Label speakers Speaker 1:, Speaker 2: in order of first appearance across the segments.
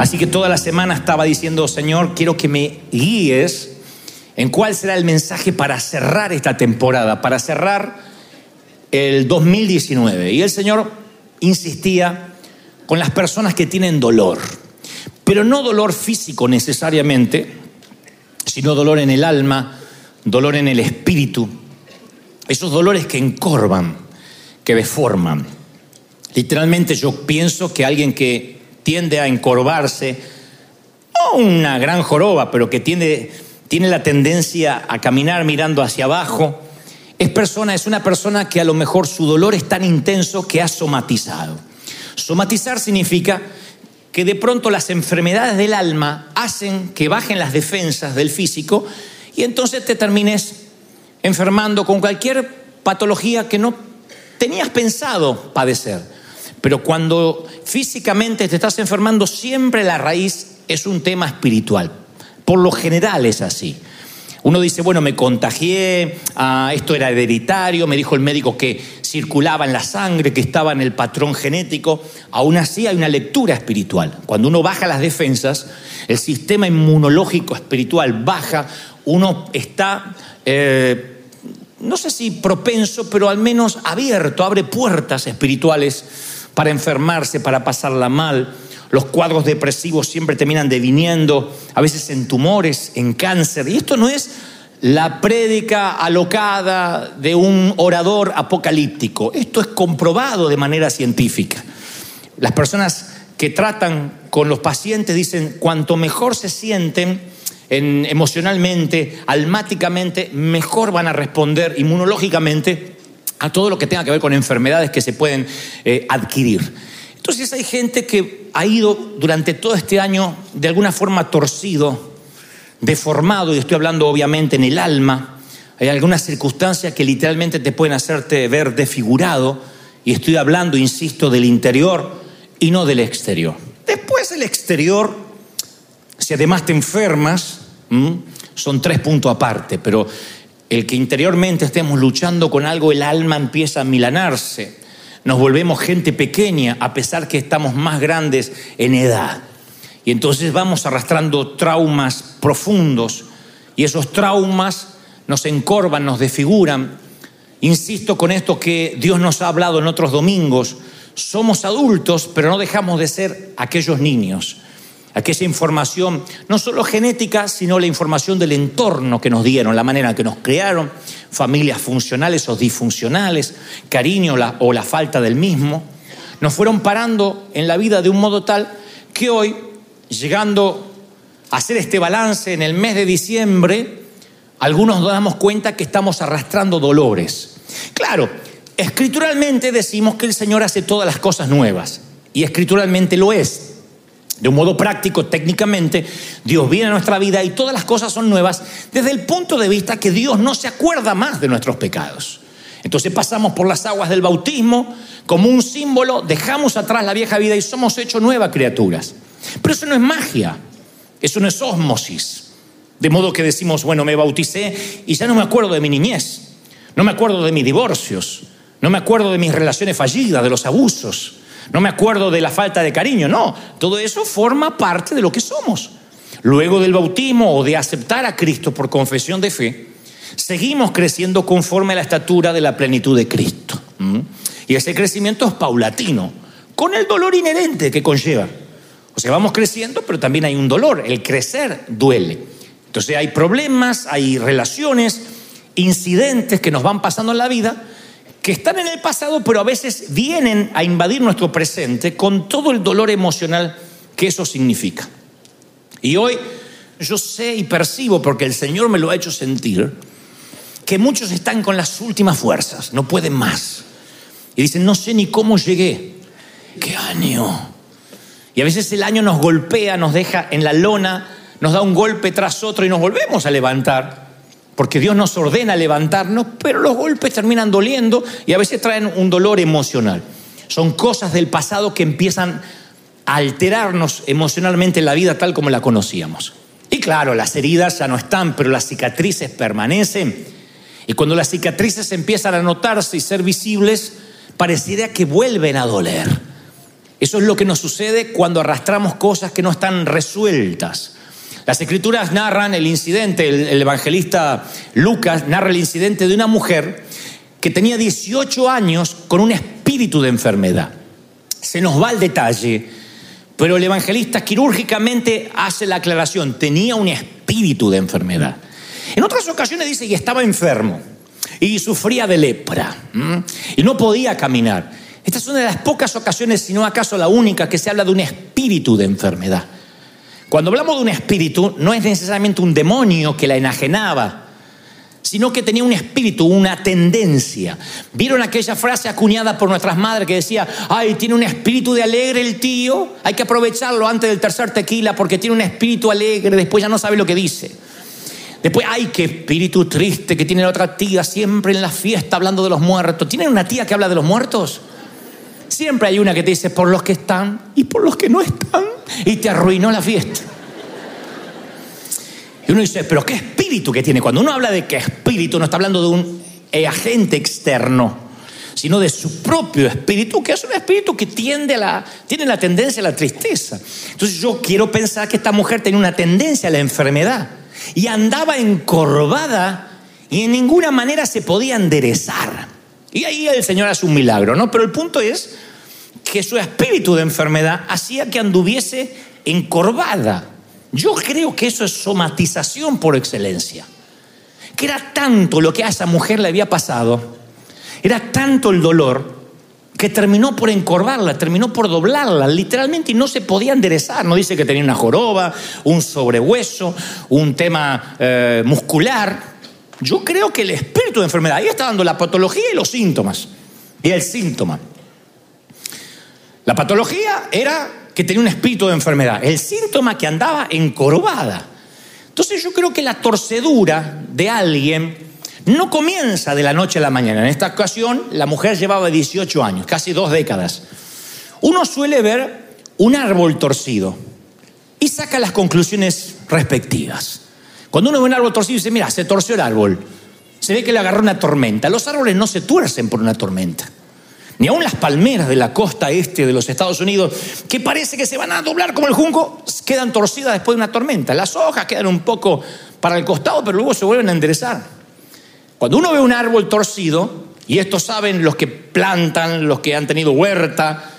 Speaker 1: Así que toda la semana estaba diciendo, Señor, quiero que me guíes en cuál será el mensaje para cerrar esta temporada, para cerrar el 2019. Y el Señor insistía con las personas que tienen dolor, pero no dolor físico necesariamente, sino dolor en el alma, dolor en el espíritu, esos dolores que encorvan, que deforman. Literalmente yo pienso que alguien que tiende a encorvarse, no una gran joroba, pero que tiene, tiene la tendencia a caminar mirando hacia abajo, es persona, es una persona que a lo mejor su dolor es tan intenso que ha somatizado. Somatizar significa que de pronto las enfermedades del alma hacen que bajen las defensas del físico y entonces te termines enfermando con cualquier patología que no tenías pensado padecer. Pero cuando físicamente te estás enfermando, siempre la raíz es un tema espiritual. Por lo general es así. Uno dice, bueno, me contagié, ah, esto era hereditario, me dijo el médico que circulaba en la sangre, que estaba en el patrón genético. Aún así hay una lectura espiritual. Cuando uno baja las defensas, el sistema inmunológico espiritual baja, uno está, eh, no sé si propenso, pero al menos abierto, abre puertas espirituales para enfermarse, para pasarla mal. Los cuadros depresivos siempre terminan deviniendo, a veces en tumores, en cáncer. Y esto no es la prédica alocada de un orador apocalíptico. Esto es comprobado de manera científica. Las personas que tratan con los pacientes dicen, cuanto mejor se sienten emocionalmente, almáticamente, mejor van a responder inmunológicamente a todo lo que tenga que ver con enfermedades que se pueden eh, adquirir. Entonces hay gente que ha ido durante todo este año de alguna forma torcido, deformado, y estoy hablando obviamente en el alma. Hay algunas circunstancias que literalmente te pueden hacerte ver desfigurado, y estoy hablando, insisto, del interior y no del exterior. Después del exterior, si además te enfermas, son tres puntos aparte, pero el que interiormente estemos luchando con algo, el alma empieza a milanarse. Nos volvemos gente pequeña a pesar que estamos más grandes en edad. Y entonces vamos arrastrando traumas profundos y esos traumas nos encorvan, nos desfiguran. Insisto con esto que Dios nos ha hablado en otros domingos. Somos adultos, pero no dejamos de ser aquellos niños aquella información, no solo genética, sino la información del entorno que nos dieron, la manera en que nos crearon, familias funcionales o disfuncionales, cariño o la falta del mismo, nos fueron parando en la vida de un modo tal que hoy, llegando a hacer este balance en el mes de diciembre, algunos nos damos cuenta que estamos arrastrando dolores. Claro, escrituralmente decimos que el Señor hace todas las cosas nuevas, y escrituralmente lo es, de un modo práctico, técnicamente, Dios viene a nuestra vida y todas las cosas son nuevas desde el punto de vista que Dios no se acuerda más de nuestros pecados. Entonces pasamos por las aguas del bautismo como un símbolo, dejamos atrás la vieja vida y somos hechos nuevas criaturas. Pero eso no es magia, eso no es osmosis. De modo que decimos, bueno, me bauticé y ya no me acuerdo de mi niñez, no me acuerdo de mis divorcios, no me acuerdo de mis relaciones fallidas, de los abusos no me acuerdo de la falta de cariño, no, todo eso forma parte de lo que somos. Luego del bautismo o de aceptar a Cristo por confesión de fe, seguimos creciendo conforme a la estatura de la plenitud de Cristo. Y ese crecimiento es paulatino, con el dolor inherente que conlleva. O sea, vamos creciendo, pero también hay un dolor. El crecer duele. Entonces hay problemas, hay relaciones, incidentes que nos van pasando en la vida que están en el pasado, pero a veces vienen a invadir nuestro presente con todo el dolor emocional que eso significa. Y hoy yo sé y percibo, porque el Señor me lo ha hecho sentir, que muchos están con las últimas fuerzas, no pueden más. Y dicen, no sé ni cómo llegué. ¿Qué año? Y a veces el año nos golpea, nos deja en la lona, nos da un golpe tras otro y nos volvemos a levantar porque Dios nos ordena levantarnos, pero los golpes terminan doliendo y a veces traen un dolor emocional. Son cosas del pasado que empiezan a alterarnos emocionalmente en la vida tal como la conocíamos. Y claro, las heridas ya no están, pero las cicatrices permanecen. Y cuando las cicatrices empiezan a notarse y ser visibles, pareciera que vuelven a doler. Eso es lo que nos sucede cuando arrastramos cosas que no están resueltas. Las escrituras narran el incidente, el, evangelista Lucas narra el incidente de una mujer que tenía 18 años con un espíritu de enfermedad. Se nos va el detalle, pero el evangelista quirúrgicamente hace la aclaración, tenía un espíritu de enfermedad. En otras ocasiones dice que estaba enfermo y sufría de lepra y no podía caminar. Esta es una de las pocas ocasiones, si no acaso la única, que se habla de un espíritu de enfermedad. Cuando hablamos de un espíritu, no es necesariamente un demonio que la enajenaba, sino que tenía un espíritu, una tendencia. ¿Vieron aquella frase acuñada por nuestras madres que decía, ay, tiene un espíritu de alegre el tío, hay que aprovecharlo antes del tercer tequila porque tiene un espíritu alegre, después ya no sabe lo que dice? Después, ay, qué espíritu triste que tiene la otra tía siempre en la fiesta hablando de los muertos. ¿Tienen una tía que habla de los muertos? Siempre hay una que te dice por los que están y por los que no están y te arruinó la fiesta. Y uno dice, pero qué espíritu que tiene. Cuando uno habla de qué espíritu, no está hablando de un eh, agente externo, sino de su propio espíritu, que es un espíritu que tiende la, tiene la tendencia a la tristeza. Entonces yo quiero pensar que esta mujer tenía una tendencia a la enfermedad y andaba encorvada y en ninguna manera se podía enderezar. Y ahí el Señor hace un milagro, ¿no? Pero el punto es que su espíritu de enfermedad hacía que anduviese encorvada. Yo creo que eso es somatización por excelencia. Que era tanto lo que a esa mujer le había pasado, era tanto el dolor, que terminó por encorvarla, terminó por doblarla, literalmente, y no se podía enderezar. No dice que tenía una joroba, un sobrehueso, un tema eh, muscular. Yo creo que el espíritu de enfermedad, ahí está dando la patología y los síntomas. Y el síntoma. La patología era que tenía un espíritu de enfermedad. El síntoma que andaba encorvada. Entonces yo creo que la torcedura de alguien no comienza de la noche a la mañana. En esta ocasión la mujer llevaba 18 años, casi dos décadas. Uno suele ver un árbol torcido y saca las conclusiones respectivas. Cuando uno ve un árbol torcido dice, mira, se torció el árbol. Se ve que le agarró una tormenta. Los árboles no se tuercen por una tormenta. Ni aun las palmeras de la costa este de los Estados Unidos, que parece que se van a doblar como el junco, quedan torcidas después de una tormenta. Las hojas quedan un poco para el costado, pero luego se vuelven a enderezar. Cuando uno ve un árbol torcido, y esto saben los que plantan, los que han tenido huerta,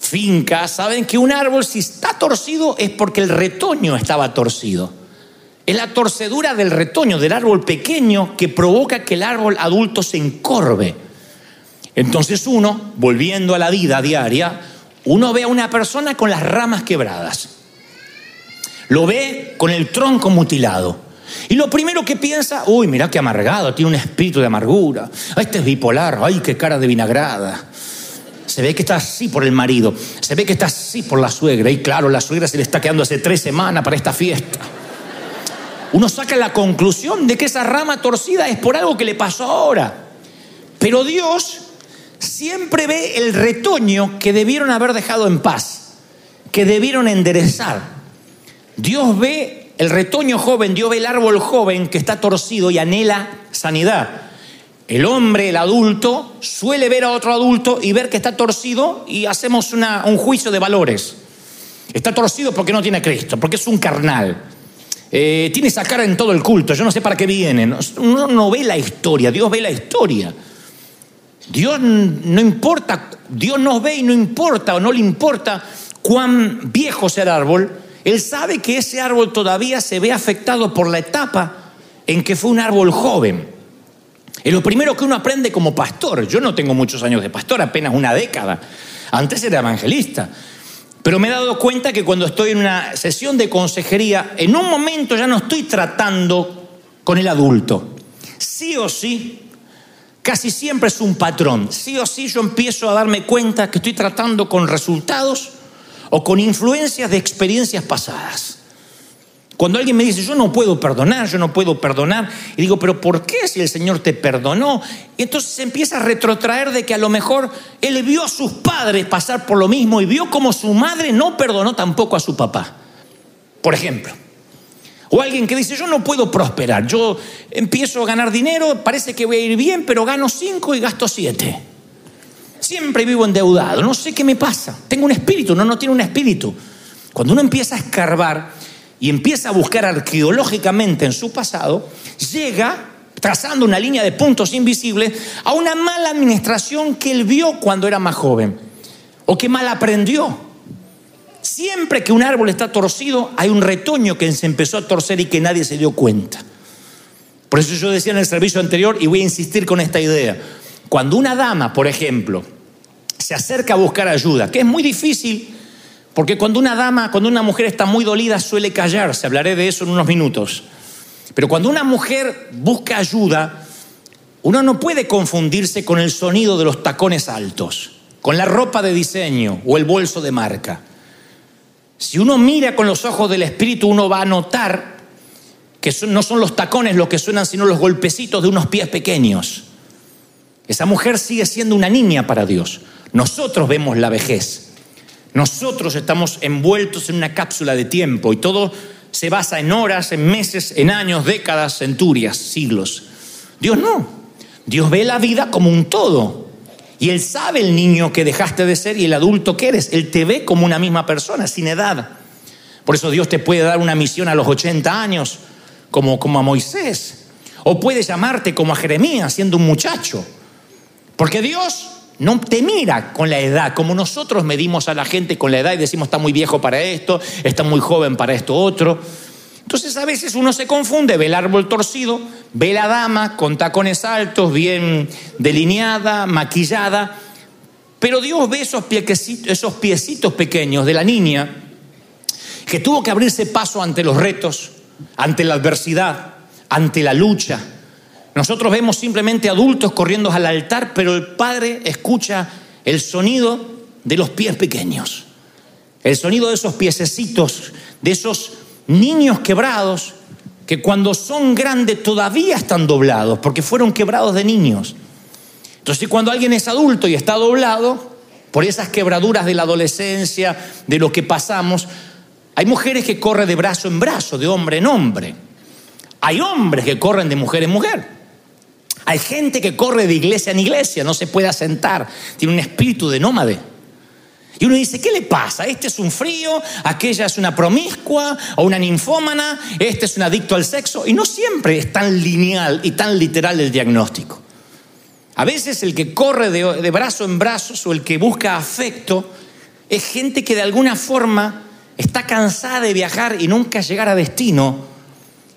Speaker 1: finca, saben que un árbol si está torcido es porque el retoño estaba torcido. Es la torcedura del retoño, del árbol pequeño, que provoca que el árbol adulto se encorve. Entonces uno, volviendo a la vida diaria, uno ve a una persona con las ramas quebradas. Lo ve con el tronco mutilado. Y lo primero que piensa, uy, mira qué amargado, tiene un espíritu de amargura. Este es bipolar, ay, qué cara de vinagrada. Se ve que está así por el marido, se ve que está así por la suegra. Y claro, la suegra se le está quedando hace tres semanas para esta fiesta. Uno saca la conclusión de que esa rama torcida es por algo que le pasó ahora. Pero Dios siempre ve el retoño que debieron haber dejado en paz, que debieron enderezar. Dios ve el retoño joven, Dios ve el árbol joven que está torcido y anhela sanidad. El hombre, el adulto, suele ver a otro adulto y ver que está torcido y hacemos un juicio de valores. Está torcido porque no tiene Cristo, porque es un carnal. Eh, tiene esa cara en todo el culto, yo no sé para qué viene. Uno no ve la historia, Dios ve la historia. Dios no importa, Dios nos ve y no importa o no le importa cuán viejo sea el árbol, Él sabe que ese árbol todavía se ve afectado por la etapa en que fue un árbol joven. Es lo primero que uno aprende como pastor. Yo no tengo muchos años de pastor, apenas una década. Antes era evangelista. Pero me he dado cuenta que cuando estoy en una sesión de consejería, en un momento ya no estoy tratando con el adulto. Sí o sí, casi siempre es un patrón. Sí o sí yo empiezo a darme cuenta que estoy tratando con resultados o con influencias de experiencias pasadas. Cuando alguien me dice, yo no puedo perdonar, yo no puedo perdonar, y digo, pero ¿por qué si el Señor te perdonó? Y entonces se empieza a retrotraer de que a lo mejor él vio a sus padres pasar por lo mismo y vio como su madre no perdonó tampoco a su papá. Por ejemplo. O alguien que dice, yo no puedo prosperar, yo empiezo a ganar dinero, parece que voy a ir bien, pero gano cinco y gasto siete. Siempre vivo endeudado, no sé qué me pasa. Tengo un espíritu, no, no tiene un espíritu. Cuando uno empieza a escarbar y empieza a buscar arqueológicamente en su pasado, llega trazando una línea de puntos invisibles a una mala administración que él vio cuando era más joven o que mal aprendió. Siempre que un árbol está torcido, hay un retoño que se empezó a torcer y que nadie se dio cuenta. Por eso yo decía en el servicio anterior y voy a insistir con esta idea. Cuando una dama, por ejemplo, se acerca a buscar ayuda, que es muy difícil, porque cuando una dama, cuando una mujer está muy dolida suele callarse, hablaré de eso en unos minutos. Pero cuando una mujer busca ayuda, uno no puede confundirse con el sonido de los tacones altos, con la ropa de diseño o el bolso de marca. Si uno mira con los ojos del Espíritu, uno va a notar que no son los tacones los que suenan, sino los golpecitos de unos pies pequeños. Esa mujer sigue siendo una niña para Dios. Nosotros vemos la vejez. Nosotros estamos envueltos en una cápsula de tiempo y todo se basa en horas, en meses, en años, décadas, centurias, siglos. Dios no. Dios ve la vida como un todo. Y Él sabe el niño que dejaste de ser y el adulto que eres. Él te ve como una misma persona, sin edad. Por eso Dios te puede dar una misión a los 80 años, como, como a Moisés. O puede llamarte como a Jeremías, siendo un muchacho. Porque Dios no te mira con la edad, como nosotros medimos a la gente con la edad y decimos está muy viejo para esto, está muy joven para esto otro. Entonces a veces uno se confunde, ve el árbol torcido, ve la dama con tacones altos, bien delineada, maquillada, pero Dios ve esos, esos piecitos pequeños de la niña que tuvo que abrirse paso ante los retos, ante la adversidad, ante la lucha, nosotros vemos simplemente adultos corriendo al altar, pero el Padre escucha el sonido de los pies pequeños, el sonido de esos piececitos, de esos niños quebrados que cuando son grandes todavía están doblados, porque fueron quebrados de niños. Entonces cuando alguien es adulto y está doblado, por esas quebraduras de la adolescencia, de lo que pasamos, hay mujeres que corren de brazo en brazo, de hombre en hombre. Hay hombres que corren de mujer en mujer. Hay gente que corre de iglesia en iglesia, no se puede asentar, tiene un espíritu de nómade. Y uno dice, ¿qué le pasa? Este es un frío, aquella es una promiscua o una ninfómana, este es un adicto al sexo. Y no siempre es tan lineal y tan literal el diagnóstico. A veces el que corre de, brazo en brazo o el que busca afecto es gente que de alguna forma está cansada de viajar y nunca llegar a destino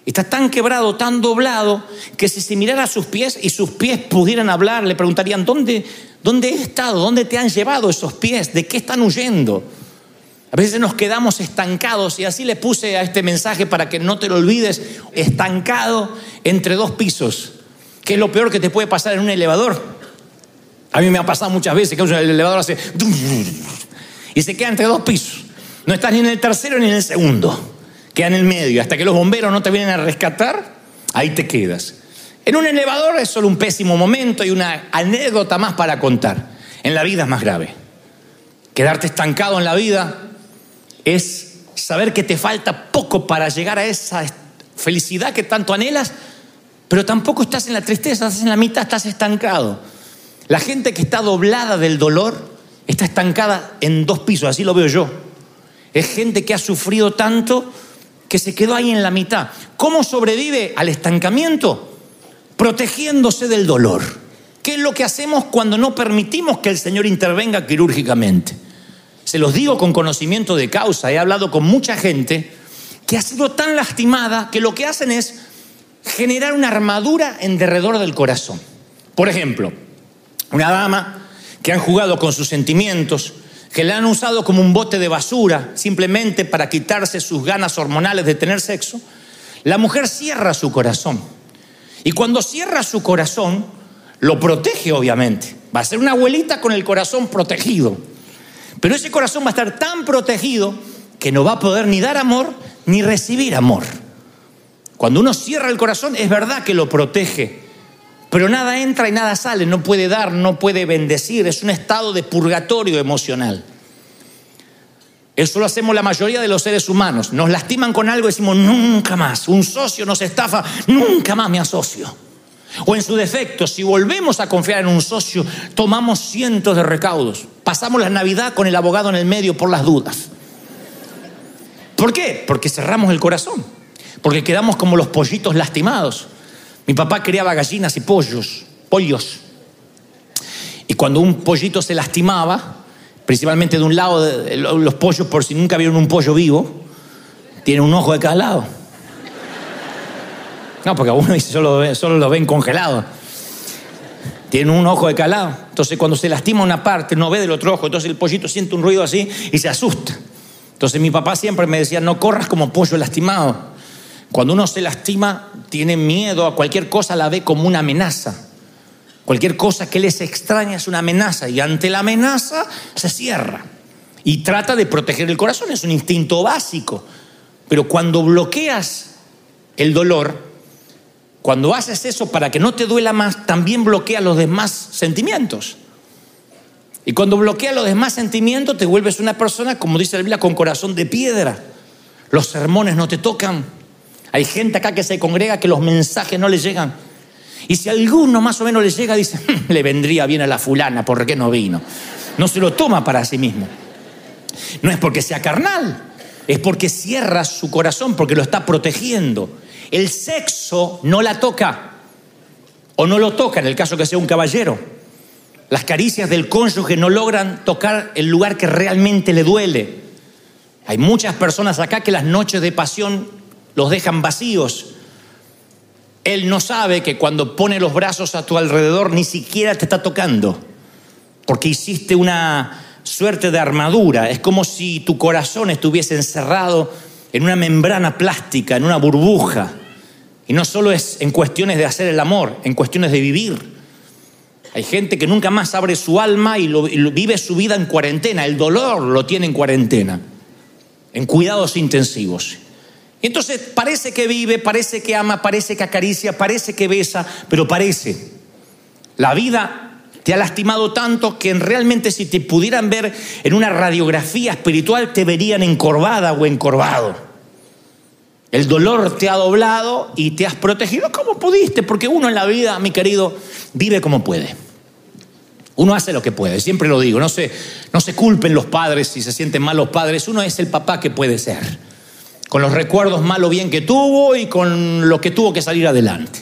Speaker 1: Está tan quebrado, tan doblado, que si se mirara a sus pies y sus pies pudieran hablar, le preguntarían, ¿dónde, ¿dónde he estado? ¿Dónde te han llevado esos pies? ¿De qué están huyendo? A veces nos quedamos estancados y así le puse a este mensaje para que no te lo olvides, estancado entre dos pisos, que es lo peor que te puede pasar en un elevador. A mí me ha pasado muchas veces que el elevador hace y se queda entre dos pisos. No estás ni en el tercero ni en el segundo queda en el medio. Hasta que los bomberos no te vienen a rescatar, ahí te quedas. En un elevador es solo un pésimo momento y una anécdota más para contar. En la vida es más grave. Quedarte estancado en la vida es saber que te falta poco para llegar a esa felicidad que tanto anhelas, pero tampoco estás en la tristeza, estás en la mitad, estás estancado. La gente que está doblada del dolor está estancada en dos pisos, así lo veo yo. Es gente que ha sufrido tanto que se quedó ahí en la mitad. ¿Cómo sobrevive al estancamiento? Protegiéndose del dolor. ¿Qué es lo que hacemos cuando no permitimos que el Señor intervenga quirúrgicamente? Se los digo con conocimiento de causa. He hablado con mucha gente que ha sido tan lastimada que lo que hacen es generar una armadura en derredor del corazón. Por ejemplo, una dama que han jugado con sus sentimientos, que le han usado como un bote de basura simplemente para quitarse sus ganas hormonales de tener sexo, la mujer cierra su corazón. Y cuando cierra su corazón, lo protege obviamente. Va a ser una abuelita con el corazón protegido. Pero ese corazón va a estar tan protegido que no va a poder ni dar amor ni recibir amor. Cuando uno cierra el corazón, es verdad que lo protege, pero nada entra y nada sale, no puede dar, no puede bendecir, es un estado de purgatorio emocional. Eso lo hacemos la mayoría de los seres humanos. Nos lastiman con algo y decimos, nunca más. Un socio nos estafa, nunca más me asocio. O en su defecto, si volvemos a confiar en un socio, tomamos cientos de recaudos. Pasamos la Navidad con el abogado en el medio por las dudas. ¿Por qué? Porque cerramos el corazón. Porque quedamos como los pollitos lastimados. Mi papá criaba gallinas y pollos, pollos. Y cuando un pollito se lastimaba, principalmente de un lado, los pollos, por si nunca vieron un pollo vivo, tienen un ojo de cada lado. No, porque algunos solo, solo lo ven congelado. Tienen un ojo de calado. Entonces, cuando se lastima una parte, no ve del otro ojo. Entonces, el pollito siente un ruido así y se asusta. Entonces, mi papá siempre me decía: No corras como pollo lastimado. Cuando uno se lastima, tiene miedo a cualquier cosa, la ve como una amenaza. Cualquier cosa que les extraña es una amenaza. Y ante la amenaza, se cierra. Y trata de proteger el corazón. Es un instinto básico. Pero cuando bloqueas el dolor, cuando haces eso para que no te duela más, también bloquea los demás sentimientos. Y cuando bloquea los demás sentimientos, te vuelves una persona, como dice la Biblia, con corazón de piedra. Los sermones no te tocan. Hay gente acá que se congrega que los mensajes no le llegan. Y si alguno más o menos le llega, dice, hmm, le vendría bien a la fulana, ¿por qué no vino? No se lo toma para sí mismo. No es porque sea carnal, es porque cierra su corazón, porque lo está protegiendo. El sexo no la toca o no lo toca en el caso que sea un caballero. Las caricias del cónyuge no logran tocar el lugar que realmente le duele. Hay muchas personas acá que las noches de pasión los dejan vacíos. Él no sabe que cuando pone los brazos a tu alrededor ni siquiera te está tocando, porque hiciste una suerte de armadura. Es como si tu corazón estuviese encerrado en una membrana plástica, en una burbuja. Y no solo es en cuestiones de hacer el amor, en cuestiones de vivir. Hay gente que nunca más abre su alma y, vive su vida en cuarentena. El dolor lo tiene en cuarentena, en cuidados intensivos. Y entonces parece que vive, parece que ama, parece que acaricia, parece que besa, pero parece. La vida te ha lastimado tanto que realmente si te pudieran ver en una radiografía espiritual te verían encorvada o encorvado. El dolor te ha doblado y te has protegido como pudiste, porque uno en la vida, mi querido, vive como puede. Uno hace lo que puede, siempre lo digo, no se, no se culpen los padres si se sienten mal los padres, uno es el papá que puede ser, con los recuerdos mal o bien que tuvo y con lo que tuvo que salir adelante.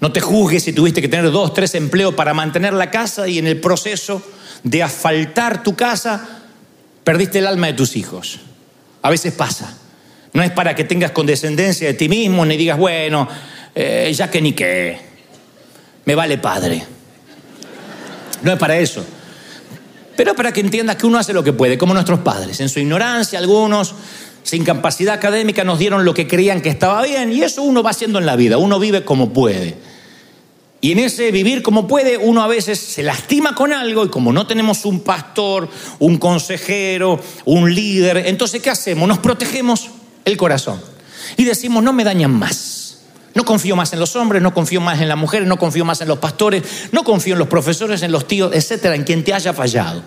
Speaker 1: No te juzgues si tuviste que tener dos, tres empleos para mantener la casa y en el proceso de asfaltar tu casa perdiste el alma de tus hijos. A veces pasa. No es para que tengas condescendencia de ti mismo ni digas, bueno, eh, ya que ni qué, me vale padre. No es para eso. Pero para que entiendas que uno hace lo que puede, como nuestros padres. En su ignorancia, algunos, sin capacidad académica, nos dieron lo que creían que estaba bien y eso uno va haciendo en la vida, uno vive como puede. Y en ese vivir como puede, uno a veces se lastima con algo y como no tenemos un pastor, un consejero, un líder, entonces ¿qué hacemos? Nos protegemos el corazón. Y decimos, no me dañan más. No confío más en los hombres, no confío más en las mujeres, no confío más en los pastores, no confío en los profesores, en los tíos, etcétera, en quien te haya fallado.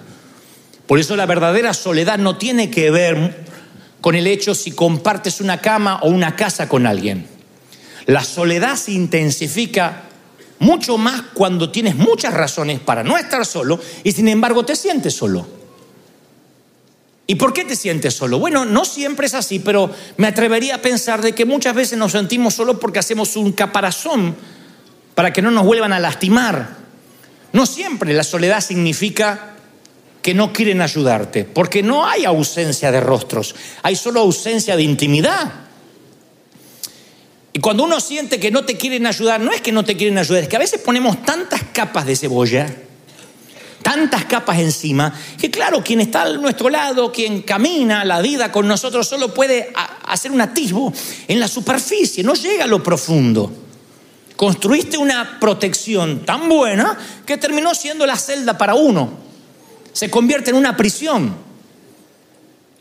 Speaker 1: Por eso la verdadera soledad no tiene que ver con el hecho si compartes una cama o una casa con alguien. La soledad se intensifica mucho más cuando tienes muchas razones para no estar solo y sin embargo te sientes solo. ¿Y por qué te sientes solo? Bueno, no siempre es así, pero me atrevería a pensar de que muchas veces nos sentimos solos porque hacemos un caparazón para que no nos vuelvan a lastimar. No siempre la soledad significa que no quieren ayudarte, porque no hay ausencia de rostros, hay solo ausencia de intimidad. Y cuando uno siente que no te quieren ayudar, no es que no te quieren ayudar, es que a veces ponemos tantas capas de cebolla tantas capas encima, que claro, quien está a nuestro lado, quien camina la vida con nosotros, solo puede hacer un atisbo en la superficie, no llega a lo profundo. Construiste una protección tan buena que terminó siendo la celda para uno. Se convierte en una prisión.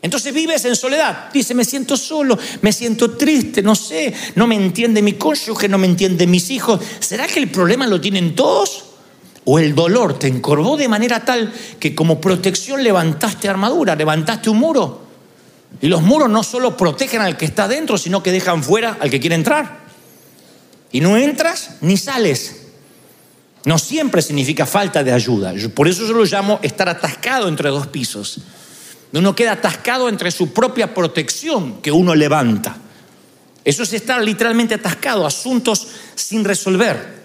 Speaker 1: Entonces vives en soledad. Dice, me siento solo, me siento triste, no sé, no me entiende mi cónyuge, no me entiende mis hijos. ¿Será que el problema lo tienen todos? o el dolor te encorvó de manera tal que como protección levantaste armadura, levantaste un muro. Y los muros no solo protegen al que está dentro, sino que dejan fuera al que quiere entrar. Y no entras ni sales. No siempre significa falta de ayuda. Por eso yo lo llamo estar atascado entre dos pisos. Uno queda atascado entre su propia protección que uno levanta. Eso es estar literalmente atascado, asuntos sin resolver.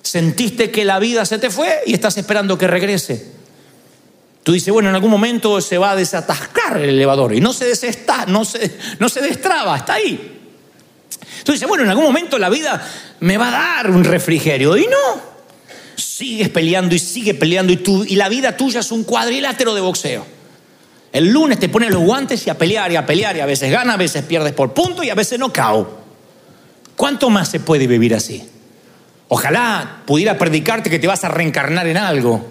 Speaker 1: Sentiste que la vida se te fue y estás esperando que regrese. Tú dices, bueno, en algún momento se va a desatascar el elevador y no se desesta, no se, no se destraba, está ahí. Tú dices, bueno, en algún momento la vida me va a dar un refrigerio y no. Sigues peleando y sigue peleando y, tú, y la vida tuya es un cuadrilátero de boxeo. El lunes te pones los guantes y a pelear y a pelear y a veces ganas, a veces pierdes por punto y a veces no cao. ¿Cuánto más se puede vivir así? Ojalá pudiera predicarte que te vas a reencarnar en algo,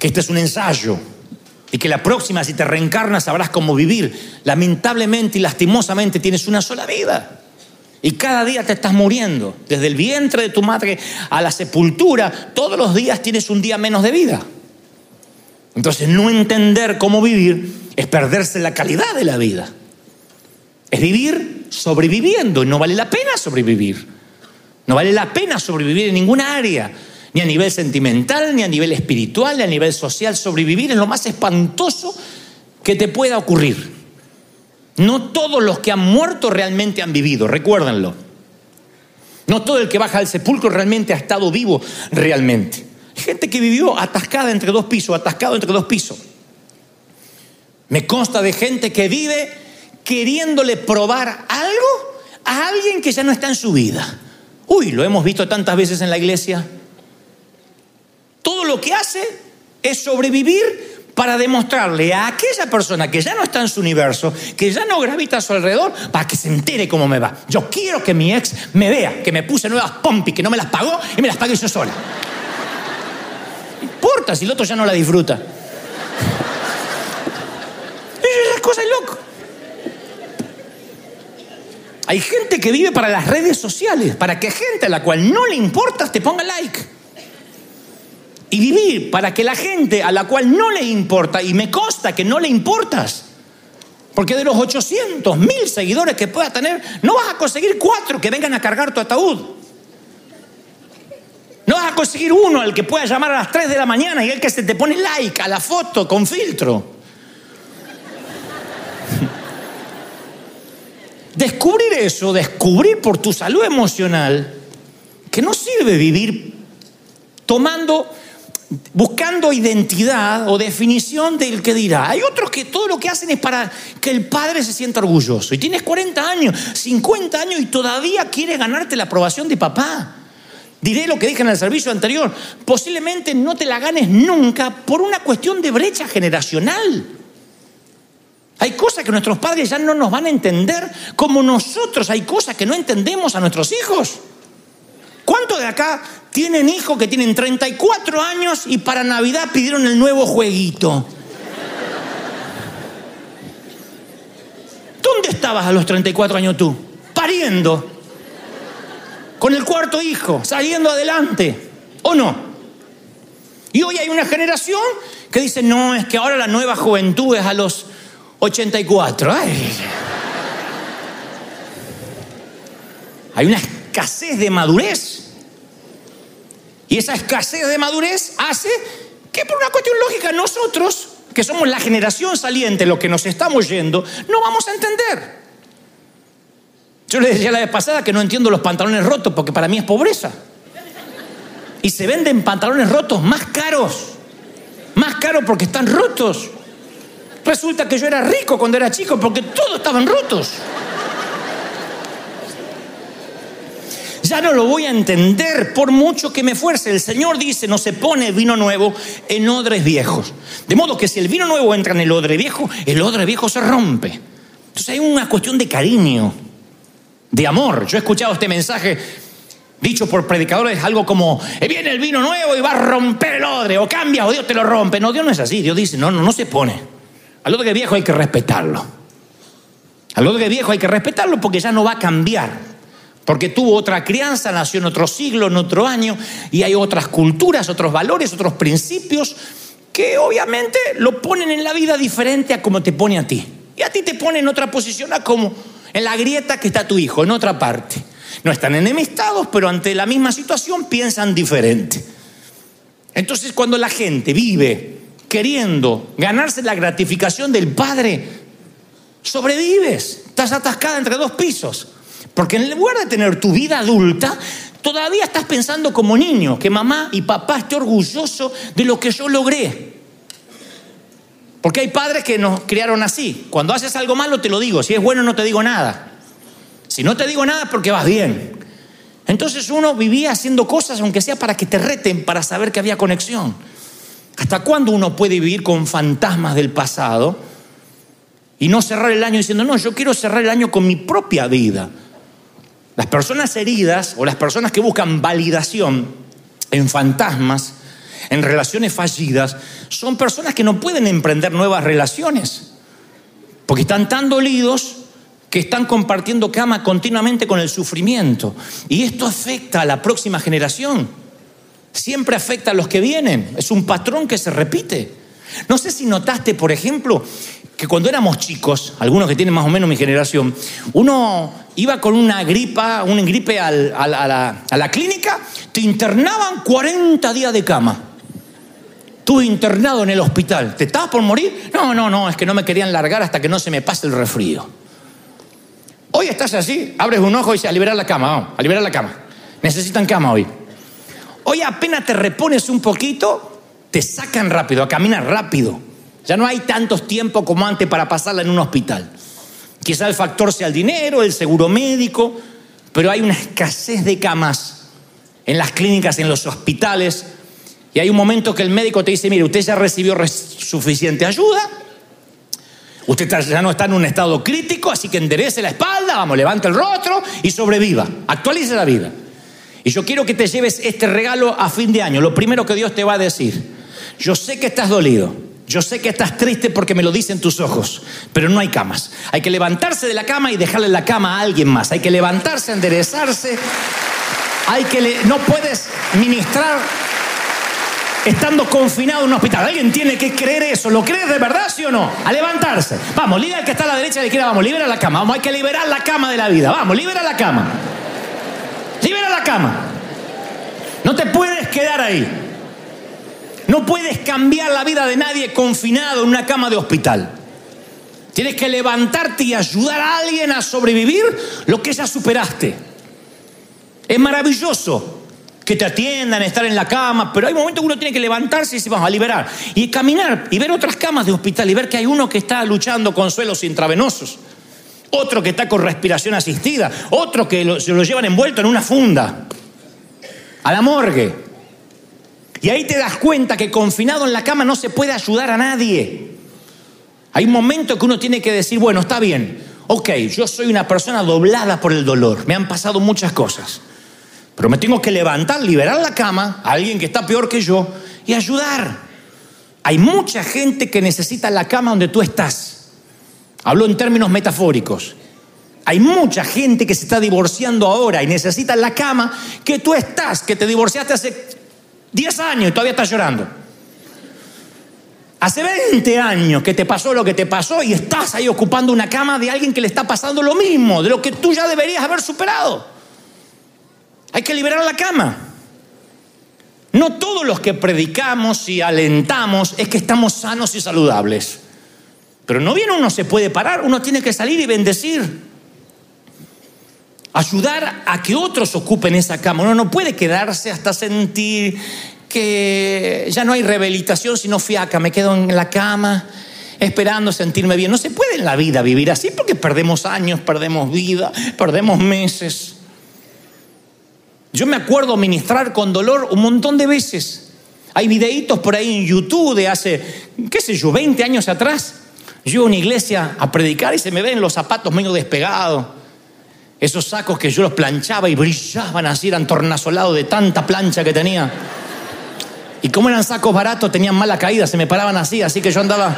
Speaker 1: que este es un ensayo y que la próxima si te reencarnas sabrás cómo vivir. Lamentablemente y lastimosamente tienes una sola vida. Y cada día te estás muriendo. Desde el vientre de tu madre a la sepultura, todos los días tienes un día menos de vida. Entonces no entender cómo vivir es perderse la calidad de la vida. Es vivir sobreviviendo y no vale la pena sobrevivir. No vale la pena sobrevivir en ninguna área, ni a nivel sentimental, ni a nivel espiritual, ni a nivel social. Sobrevivir es lo más espantoso que te pueda ocurrir. No todos los que han muerto realmente han vivido, recuérdenlo. No todo el que baja al sepulcro realmente ha estado vivo realmente. Gente que vivió atascada entre dos pisos, atascado entre dos pisos. Me consta de gente que vive queriéndole probar algo a alguien que ya no está en su vida. Uy, lo hemos visto tantas veces en la iglesia. Todo lo que hace es sobrevivir para demostrarle a aquella persona que ya no está en su universo, que ya no gravita a su alrededor, para que se entere cómo me va. Yo quiero que mi ex me vea, que me puse nuevas pompis, que no me las pagó y me las pague yo sola. No importa si el otro ya no la disfruta. Esas cosas loco. Hay gente que vive para las redes sociales, para que gente a la cual no le importas te ponga like y vivir para que la gente a la cual no le importa, y me consta que no le importas, porque de los 800 mil seguidores que pueda tener, no vas a conseguir cuatro que vengan a cargar tu ataúd. No vas a conseguir uno al que pueda llamar a las 3 de la mañana y el que se te pone like a la foto con filtro. Descubrir eso, descubrir por tu salud emocional, que no sirve vivir tomando buscando identidad o definición del que dirá. Hay otros que todo lo que hacen es para que el padre se sienta orgulloso. Y tienes 40 años, 50 años y todavía quieres ganarte la aprobación de papá. Diré lo que dije en el servicio anterior, posiblemente no te la ganes nunca por una cuestión de brecha generacional. Hay cosas que nuestros padres ya no nos van a entender como nosotros hay cosas que no entendemos a nuestros hijos. ¿Cuántos de acá tienen hijos que tienen 34 años y para Navidad pidieron el nuevo jueguito? ¿Dónde estabas a los 34 años tú? Pariendo. Con el cuarto hijo, saliendo adelante. ¿O no? Y hoy hay una generación que dice, no, es que ahora la nueva juventud es a los 84. Hay una escasez de madurez. Y esa escasez de madurez hace que por una cuestión lógica nosotros, que somos la generación saliente, lo que nos estamos yendo, no vamos a entender. Yo le decía la vez pasada que no entiendo los pantalones rotos porque para mí es pobreza. Y se venden pantalones rotos más caros. Más caros porque están rotos. Resulta que yo era rico cuando era chico porque todos estaban rotos. Ya no lo voy a entender por mucho que me fuerce. El Señor dice, no se pone vino nuevo en odres viejos. De modo que si el vino nuevo entra en el odre viejo, el odre viejo se rompe. Entonces hay una cuestión de cariño, de amor. Yo he escuchado este mensaje dicho por predicadores, algo como, eh, viene el vino nuevo y va a romper el odre, o cambia o Dios te lo rompe. No, Dios no es así. Dios dice, no, no, no se pone. Al odre viejo hay que respetarlo. Al odre viejo hay que respetarlo porque ya no va a cambiar porque tuvo otra crianza, nació en otro siglo, en otro año, y hay otras culturas, otros valores, otros principios que obviamente lo ponen en la vida diferente a como te pone a ti. Y a ti te pone en otra posición a como en la grieta que está tu hijo, en otra parte. No están enemistados, pero ante la misma situación piensan diferente. Entonces cuando la gente vive queriendo ganarse la gratificación del Padre, sobrevives, estás atascada entre dos pisos. Porque en lugar de tener tu vida adulta, todavía estás pensando como niño, que mamá y papá esté orgulloso de lo que yo logré. Porque hay padres que nos criaron así. Cuando haces algo malo te lo digo, si es bueno no te digo nada. Si no te digo nada es porque vas bien. Entonces uno vivía haciendo cosas, aunque sea para que te reten, para saber que había conexión. ¿Hasta cuándo uno puede vivir con fantasmas del pasado y no cerrar el año diciendo, no, yo quiero cerrar el año con mi propia vida? Las personas heridas o las personas que buscan validación en fantasmas, en relaciones fallidas, son personas que no pueden emprender nuevas relaciones, porque están tan dolidos que están compartiendo cama continuamente con el sufrimiento. Y esto afecta a la próxima generación. Siempre afecta a los que vienen. Es un patrón que se repite. No sé si notaste, por ejemplo, que cuando éramos chicos, algunos que tienen más o menos mi generación, uno iba con una gripa, un gripe a, la, a la clínica, te internaban 40 días de cama. Estuve internado en el hospital. ¿Te estabas por morir? No, no, no, es que no me querían largar hasta que no se me pase el resfrío. Hoy estás así, abres un ojo y dices, a liberar la cama, vamos, a liberar la cama. Necesitan cama hoy. Hoy apenas te repones un poquito, te sacan rápido, a caminar rápido. Ya no hay tantos tiempos como antes para pasarla en un hospital. Quizá el factor sea el dinero, el seguro médico, pero hay una escasez de camas en las clínicas, en los hospitales, y hay un momento que el médico te dice, mire, usted ya recibió suficiente ayuda, usted ya no está en un estado crítico, así que enderece la espalda, vamos, levanta el rostro y sobreviva, actualice la vida. Y yo quiero que te lleves este regalo a fin de año. Lo primero que Dios te va a decir, yo sé que estás dolido, yo sé que estás triste porque me lo dicen tus ojos, pero no hay camas. Hay que levantarse de la cama y dejarle la cama a alguien más. Hay que levantarse, enderezarse. Hay que no puedes ministrar estando confinado en un hospital. Alguien tiene que creer eso. ¿Lo crees de verdad, sí o no? A levantarse. Vamos, líder que está a la derecha, a la izquierda, vamos, libera la cama. Vamos, hay que liberar la cama de la vida. Vamos, libera la cama. Libera la cama. No te puedes quedar ahí. No puedes cambiar la vida de nadie confinado en una cama de hospital. Tienes que levantarte y ayudar a alguien a sobrevivir lo que ya superaste. Es maravilloso que te atiendan, estar en la cama, pero hay momentos que uno tiene que levantarse y decir, vamos a liberar. Y caminar y ver otras camas de hospital y ver que hay uno que está luchando con suelos intravenosos, otro que está con respiración asistida, otro que se lo llevan envuelto en una funda, a la morgue. Y ahí te das cuenta que confinado en la cama no se puede ayudar a nadie. Hay un momento que uno tiene que decir, bueno, está bien, ok, yo soy una persona doblada por el dolor, me han pasado muchas cosas. Pero me tengo que levantar, liberar la cama a alguien que está peor que yo y ayudar. Hay mucha gente que necesita la cama donde tú estás. Hablo en términos metafóricos. Hay mucha gente que se está divorciando ahora y necesita la cama que tú estás, que te divorciaste hace 10 años y todavía estás llorando. Hace 20 años que te pasó lo que te pasó y estás ahí ocupando una cama de alguien que le está pasando lo mismo, de lo que tú ya deberías haber superado. Hay que liberar la cama. No todos los que predicamos y alentamos es que estamos sanos y saludables. Pero no bien uno se puede parar, uno tiene que salir y bendecir. Ayudar a que otros ocupen esa cama. Uno no puede quedarse hasta sentir que ya no hay rehabilitación sino fiaca. Me quedo en la cama esperando sentirme bien. No se puede en la vida vivir así porque perdemos años, perdemos vida, perdemos meses. Yo me acuerdo ministrar con dolor un montón de veces. Hay videitos por ahí en YouTube de hace, qué sé yo, 20 años atrás. Yo a una iglesia a predicar y se me ven los zapatos medio despegados. Esos sacos que yo los planchaba y brillaban así, eran tornasolados de tanta plancha que tenía. Y como eran sacos baratos, tenían mala caída, se me paraban así, así que yo andaba.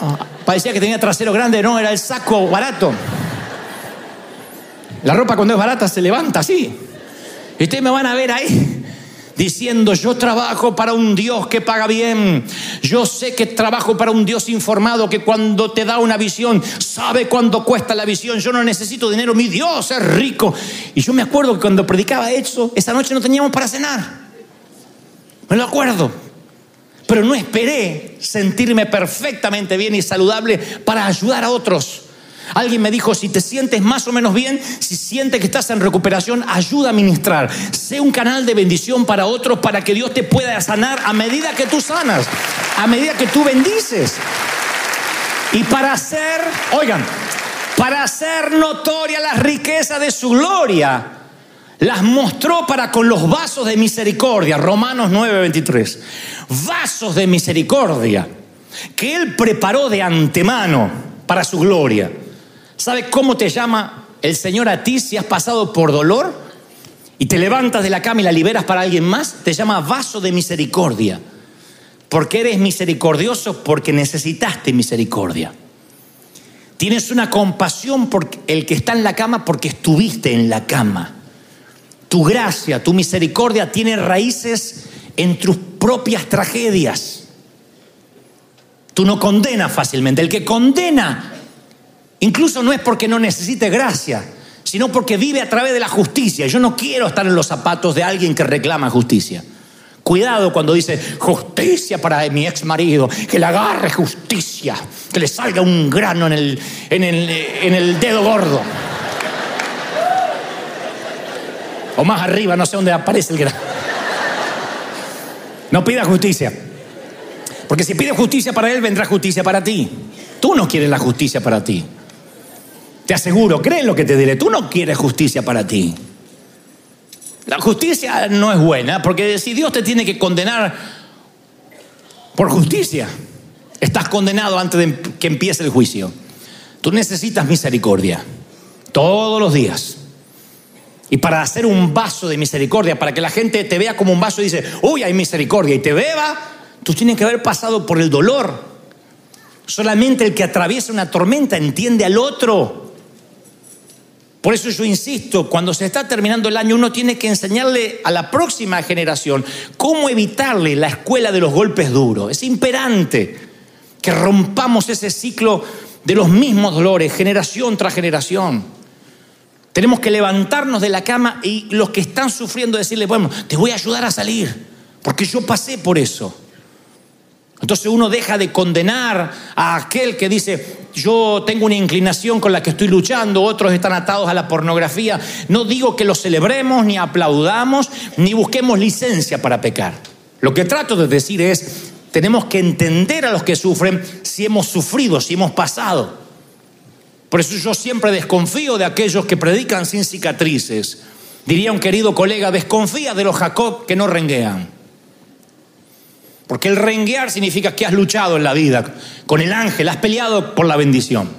Speaker 1: Ah, parecía que tenía trasero grande, no, era el saco barato. La ropa cuando es barata se levanta así. Y ustedes me van a ver ahí diciendo, yo trabajo para un Dios que paga bien. Yo sé que trabajo para un Dios informado que cuando te da una visión, sabe cuánto cuesta la visión. Yo no necesito dinero, mi Dios es rico. Y yo me acuerdo que cuando predicaba eso, esa noche no teníamos para cenar. Me lo acuerdo. Pero no esperé sentirme perfectamente bien y saludable para ayudar a otros. Alguien me dijo, si te sientes más o menos bien, si sientes que estás en recuperación, ayuda a ministrar. Sé un canal de bendición para otros para que Dios te pueda sanar a medida que tú sanas, a medida que tú bendices. Y para hacer, oigan, para hacer notoria la riqueza de su gloria, las mostró para con los vasos de misericordia, Romanos 9:23, vasos de misericordia que Él preparó de antemano para su gloria. ¿Sabe cómo te llama el Señor a ti si has pasado por dolor y te levantas de la cama y la liberas para alguien más? Te llama vaso de misericordia. Porque eres misericordioso porque necesitaste misericordia. Tienes una compasión por el que está en la cama porque estuviste en la cama. Tu gracia, tu misericordia tiene raíces en tus propias tragedias. Tú no condenas fácilmente. El que condena Incluso no es porque no necesite gracia, sino porque vive a través de la justicia. Yo no quiero estar en los zapatos de alguien que reclama justicia. Cuidado cuando dice justicia para mi ex marido, que le agarre justicia, que le salga un grano en el, en el, en el dedo gordo. O más arriba, no sé dónde aparece el grano. No pida justicia. Porque si pide justicia para él, vendrá justicia para ti. Tú no quieres la justicia para ti. Te aseguro, creen lo que te diré, tú no quieres justicia para ti. La justicia no es buena, porque si Dios te tiene que condenar por justicia, estás condenado antes de que empiece el juicio. Tú necesitas misericordia todos los días. Y para hacer un vaso de misericordia, para que la gente te vea como un vaso y dice, uy, hay misericordia, y te beba, tú tienes que haber pasado por el dolor. Solamente el que atraviesa una tormenta entiende al otro. Por eso yo insisto, cuando se está terminando el año, uno tiene que enseñarle a la próxima generación cómo evitarle la escuela de los golpes duros. Es imperante que rompamos ese ciclo de los mismos dolores, generación tras generación. Tenemos que levantarnos de la cama y los que están sufriendo decirle, bueno, te voy a ayudar a salir, porque yo pasé por eso. Entonces uno deja de condenar a aquel que dice, yo tengo una inclinación con la que estoy luchando, otros están atados a la pornografía. No digo que lo celebremos, ni aplaudamos, ni busquemos licencia para pecar. Lo que trato de decir es, tenemos que entender a los que sufren si hemos sufrido, si hemos pasado. Por eso yo siempre desconfío de aquellos que predican sin cicatrices. Diría un querido colega, desconfía de los Jacob que no renguean. Porque el renguear significa que has luchado en la vida con el ángel, has peleado por la bendición.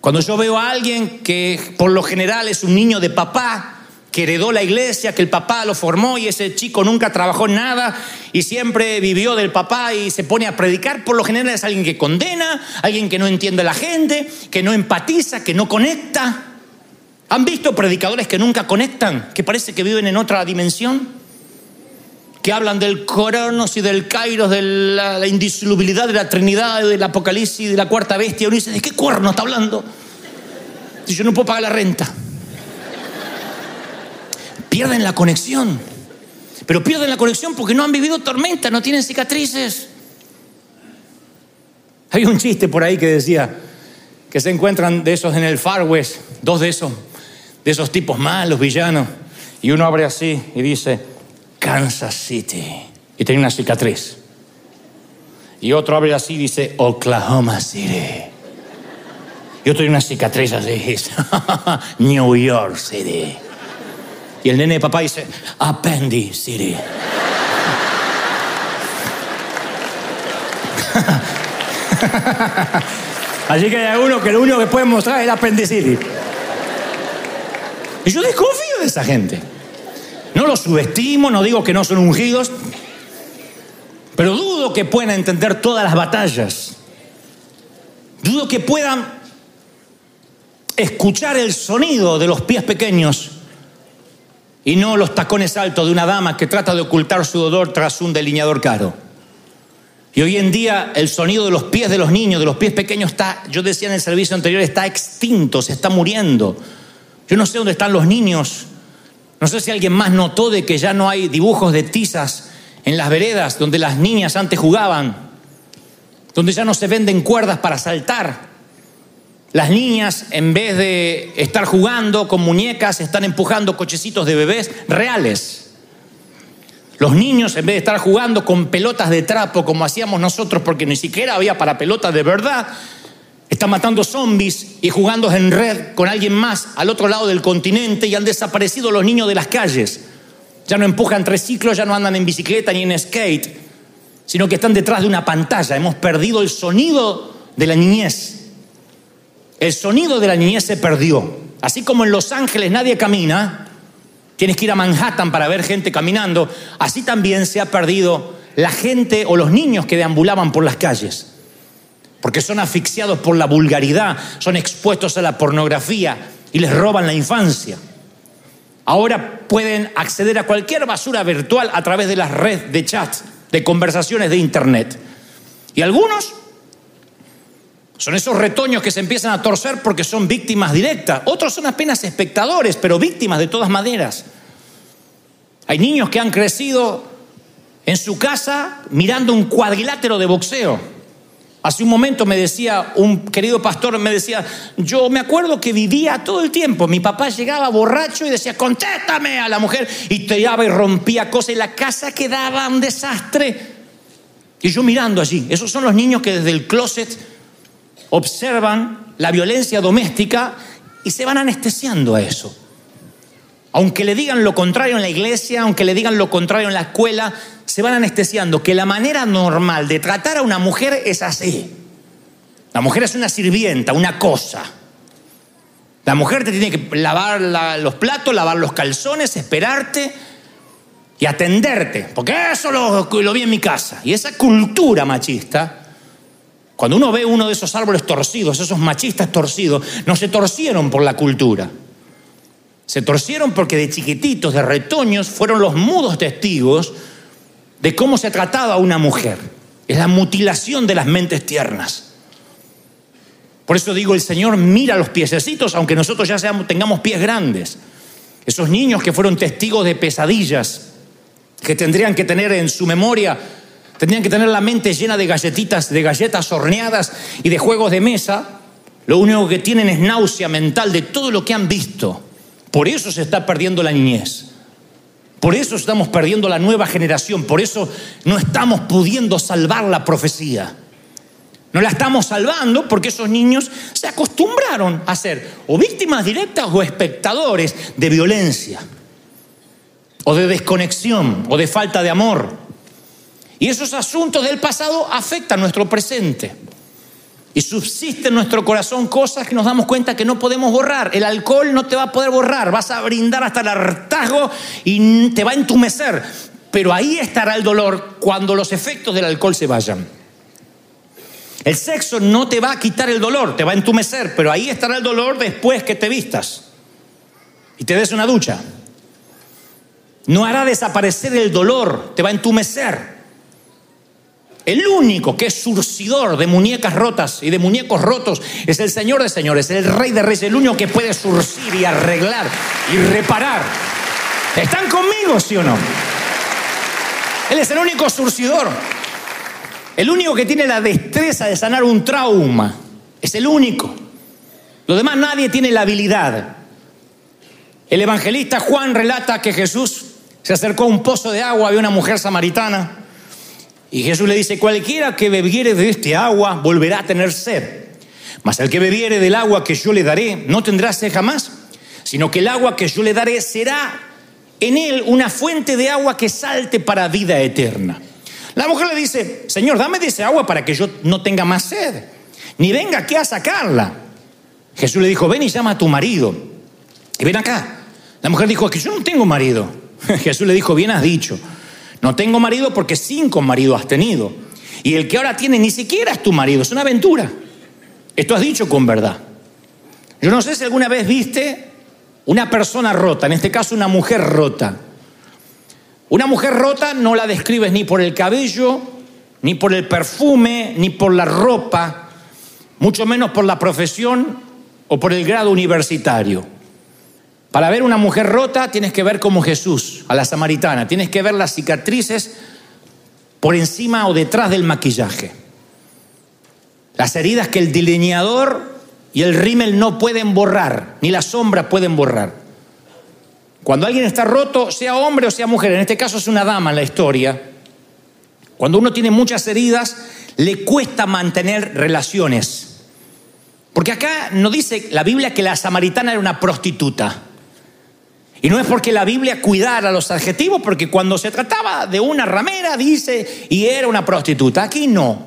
Speaker 1: Cuando yo veo a alguien que por lo general es un niño de papá, que heredó la iglesia, que el papá lo formó y ese chico nunca trabajó nada y siempre vivió del papá y se pone a predicar, por lo general es alguien que condena, alguien que no entiende a la gente, que no empatiza, que no conecta. ¿Han visto predicadores que nunca conectan, que parece que viven en otra dimensión? Que hablan del coronos y del kairos, de la, indisolubilidad de la Trinidad, del Apocalipsis, de la cuarta bestia. Uno dice, ¿de qué cuerno está hablando? Si yo no puedo pagar la renta. Pierden la conexión. Pero pierden la conexión porque no han vivido tormenta, no tienen cicatrices. Hay un chiste por ahí que decía que se encuentran de esos en el Far West, dos de esos, de esos tipos malos, villanos, y uno abre así y dice, Kansas City. Y tiene una cicatriz. Y otro abre así y dice Oklahoma City. Y otro tiene una cicatriz así New York City. Y el nene de papá dice Appendix City. Así que hay uno que lo único que puede mostrar es Appendix City. Y yo desconfío de esa gente. No los subestimo, no digo que no son ungidos, pero dudo que puedan entender todas las batallas. Dudo que puedan escuchar el sonido de los pies pequeños y no los tacones altos de una dama que trata de ocultar su dolor tras un delineador caro. Y hoy en día el sonido de los pies de los niños, de los pies pequeños, está, yo decía en el servicio anterior, está extinto, se está muriendo. Yo no sé dónde están los niños no sé si alguien más notó de que ya no hay dibujos de tizas en las veredas donde las niñas antes jugaban, donde ya no se venden cuerdas para saltar. Las niñas, en vez de estar jugando con muñecas, están empujando cochecitos de bebés reales. Los niños, en vez de estar jugando con pelotas de trapo como hacíamos nosotros, porque ni siquiera había para pelotas de verdad, están matando zombies y jugando en red con alguien más al otro lado del continente y han desaparecido los niños de las calles. Ya no empujan triciclos, ya no andan en bicicleta ni en skate, sino que están detrás de una pantalla. Hemos perdido el sonido de la niñez. El sonido de la niñez se perdió. Así como en Los Ángeles nadie camina, tienes que ir a Manhattan para ver gente caminando, así también se ha perdido la gente o los niños que deambulaban por las calles porque son asfixiados por la vulgaridad, son expuestos a la pornografía y les roban la infancia. Ahora pueden acceder a cualquier basura virtual a través de las redes de chat, de conversaciones de Internet. Y algunos son esos retoños que se empiezan a torcer porque son víctimas directas. Otros son apenas espectadores, pero víctimas de todas maneras. Hay niños que han crecido en su casa mirando un cuadrilátero de boxeo Hace un momento me decía un querido pastor, me decía, yo me acuerdo que vivía todo el tiempo, mi papá llegaba borracho y decía, contéstame a la mujer, y tiraba y rompía cosas y la casa quedaba un desastre. Y yo mirando allí, esos son los niños que desde el closet observan la violencia doméstica y se van anestesiando a eso. Aunque le digan lo contrario en la iglesia, aunque le digan lo contrario en la escuela, se van anestesiando que la manera normal de tratar a una mujer es así. La mujer es una sirvienta, una cosa. La mujer te tiene que lavar los platos, lavar los calzones, esperarte y atenderte, porque eso lo, vi en mi casa. Y esa cultura machista, cuando uno ve uno de esos árboles torcidos, esos machistas torcidos, no se torcieron por la cultura. Se torcieron porque de chiquititos, de retoños, fueron los mudos testigos de cómo se trataba a una mujer. Es la mutilación de las mentes tiernas. Por eso digo, el Señor mira los piececitos, aunque nosotros ya seamos, tengamos pies grandes. Esos niños que fueron testigos de pesadillas, que tendrían que tener en su memoria, tendrían que tener la mente llena de galletitas, de galletas horneadas y de juegos de mesa, lo único que tienen es náusea mental de todo lo que han visto. Por eso se está perdiendo la niñez. Por eso estamos perdiendo la nueva generación, por eso no estamos pudiendo salvar la profecía. No la estamos salvando porque esos niños se acostumbraron a ser o víctimas directas o espectadores de violencia, o de desconexión, o de falta de amor. Y esos asuntos del pasado afectan nuestro presente. Y subsiste en nuestro corazón cosas que nos damos cuenta que no podemos borrar. El alcohol no te va a poder borrar, vas a brindar hasta el hartazgo y te va a entumecer. Pero ahí estará el dolor cuando los efectos del alcohol se vayan. El sexo no te va a quitar el dolor, te va a entumecer, pero ahí estará el dolor después que te vistas y te des una ducha. No hará desaparecer el dolor, te va a entumecer. El único que es surcidor de muñecas rotas y de muñecos rotos es el Señor de señores, el Rey de Reyes, el único que puede surcir y arreglar y reparar. ¿Están conmigo, sí o no? Él es el único surcidor. El único que tiene la destreza de sanar un trauma. Es el único. Los demás nadie tiene la habilidad. El evangelista Juan relata que Jesús se acercó a un pozo de agua, había una mujer samaritana y Jesús le dice, cualquiera que bebiere de este agua volverá a tener sed. Mas el que bebiere del agua que yo le daré no tendrá sed jamás, sino que el agua que yo le daré será en él una fuente de agua que salte para vida eterna. La mujer le dice, Señor, dame de ese agua para que yo no tenga más sed, ni venga aquí a sacarla. Jesús le dijo, ven y llama a tu marido, y ven acá. La mujer dijo, que yo no tengo marido. Jesús le dijo, bien has dicho no tengo marido porque cinco maridos has tenido. Y el que ahora tiene ni siquiera es tu marido, es una aventura. Esto has dicho con verdad. Yo no sé si alguna vez viste una persona rota, en este caso una mujer rota. Una mujer rota no la describes ni por el cabello, ni por el perfume, ni por la ropa, mucho menos por la profesión o por el grado universitario. Para ver una mujer rota tienes que ver como Jesús, a la samaritana, tienes que ver las cicatrices por encima o detrás del maquillaje. Las heridas que el delineador y el rímel no pueden borrar, ni las sombras pueden borrar. Cuando alguien está roto, sea hombre o sea mujer, en este caso es una dama en la historia, cuando uno tiene muchas heridas, le cuesta mantener relaciones. Porque acá no dice la Biblia que la samaritana era una prostituta. Y no es porque la Biblia cuidara los adjetivos, porque cuando se trataba de una ramera dice, y era una prostituta. Aquí no.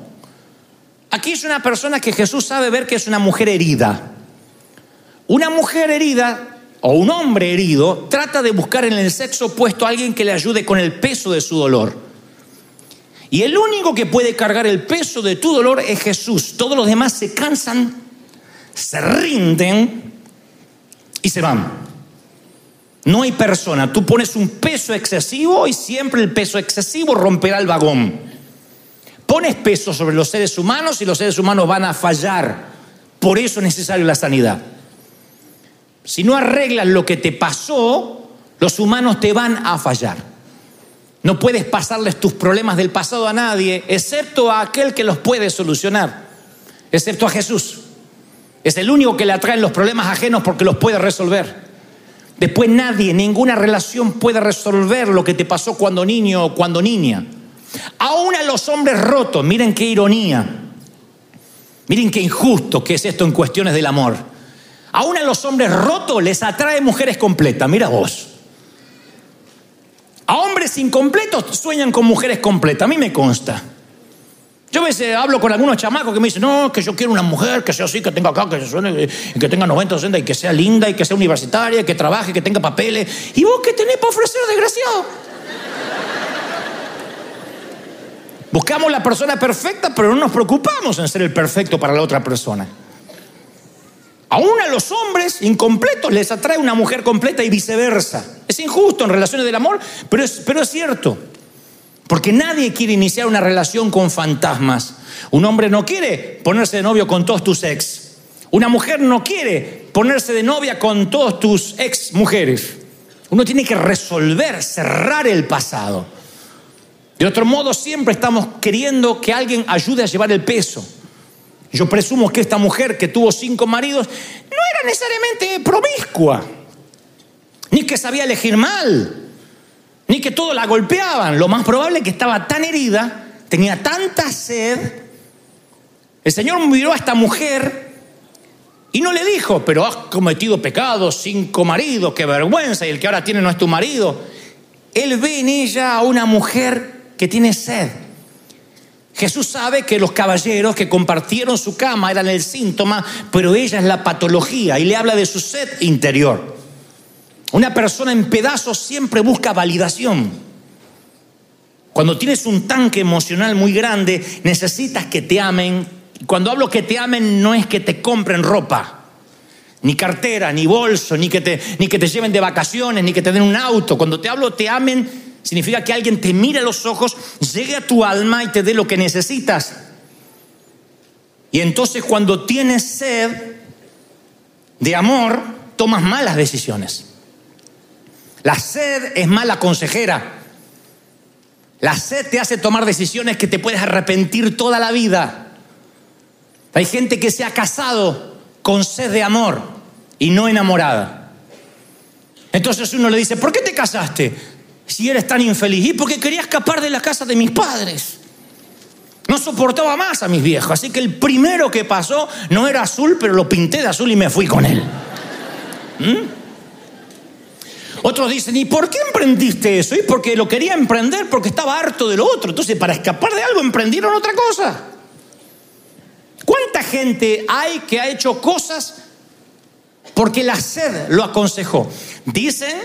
Speaker 1: Aquí es una persona que Jesús sabe ver que es una mujer herida. Una mujer herida o un hombre herido trata de buscar en el sexo opuesto a alguien que le ayude con el peso de su dolor. Y el único que puede cargar el peso de tu dolor es Jesús. Todos los demás se cansan, se rinden y se van. No hay persona. Tú pones un peso excesivo y siempre el peso excesivo romperá el vagón. Pones peso sobre los seres humanos y los seres humanos van a fallar. Por eso es necesaria la sanidad. Si no arreglas lo que te pasó, los humanos te van a fallar. No puedes pasarles tus problemas del pasado a nadie, excepto a aquel que los puede solucionar, excepto a Jesús. Es el único que le atraen los problemas ajenos porque los puede resolver. Después nadie, ninguna relación puede resolver lo que te pasó cuando niño o cuando niña. Aún a los hombres rotos, miren qué ironía, miren qué injusto que es esto en cuestiones del amor. Aún a los hombres rotos les atrae mujeres completas, mira vos. A hombres incompletos sueñan con mujeres completas, a mí me consta. Yo a veces hablo con algunos chamacos que me dicen, no, que yo quiero una mujer que sea así, que tenga acá, que, que tenga 90, 60 y que sea linda y que sea universitaria, que trabaje, que tenga papeles. ¿Y vos qué tenés para ofrecer, desgraciado? Buscamos la persona perfecta, pero no nos preocupamos en ser el perfecto para la otra persona. Aún a los hombres incompletos les atrae una mujer completa y viceversa. Es injusto en relaciones del amor, pero es, pero es cierto. Porque nadie quiere iniciar una relación con fantasmas. Un hombre no quiere ponerse de novio con todos tus ex. Una mujer no quiere ponerse de novia con todos tus ex mujeres. Uno tiene que resolver, cerrar el pasado. De otro modo, siempre estamos queriendo que alguien ayude a llevar el peso. Yo presumo que esta mujer que tuvo cinco maridos no era necesariamente promiscua, ni que sabía elegir mal, ni que todos la golpeaban. Lo más probable es que estaba tan herida, tenía tanta sed. El Señor miró a esta mujer y no le dijo, pero has cometido pecados, cinco maridos, qué vergüenza, y el que ahora tiene no es tu marido. Él ve en ella a una mujer que tiene sed Jesús sabe que los caballeros que compartieron su cama eran el síntoma, pero ella es la patología y le habla de su sed interior. Una persona en pedazos siempre busca validación. Cuando tienes un tanque emocional muy grande, necesitas que te amen. Cuando hablo que te amen, no es que te compren ropa, ni cartera, ni bolso, ni que te, ni que te lleven de vacaciones, ni que te den un auto. Cuando te hablo, te amen Significa que alguien te mire a los ojos, llegue a tu alma y te dé lo que necesitas. Y entonces cuando tienes sed de amor, tomas malas decisiones. La sed es mala consejera. La sed te hace tomar decisiones que te puedes arrepentir toda la vida. Hay gente que se ha casado con sed de amor y no enamorada. Entonces uno le dice, ¿por qué te casaste? si eres tan infeliz? Y porque quería escapar de la casa de mis padres. No soportaba más a mis viejos, así que el primero que pasó no era azul, pero lo pinté de azul y me fui con él. ¿Mm? Otros dicen, ¿y por qué emprendiste eso? Y porque lo quería emprender porque estaba harto de lo otro. Entonces, para escapar de algo, emprendieron otra cosa. ¿Cuánta gente hay que ha hecho cosas porque la sed lo aconsejó? Dicen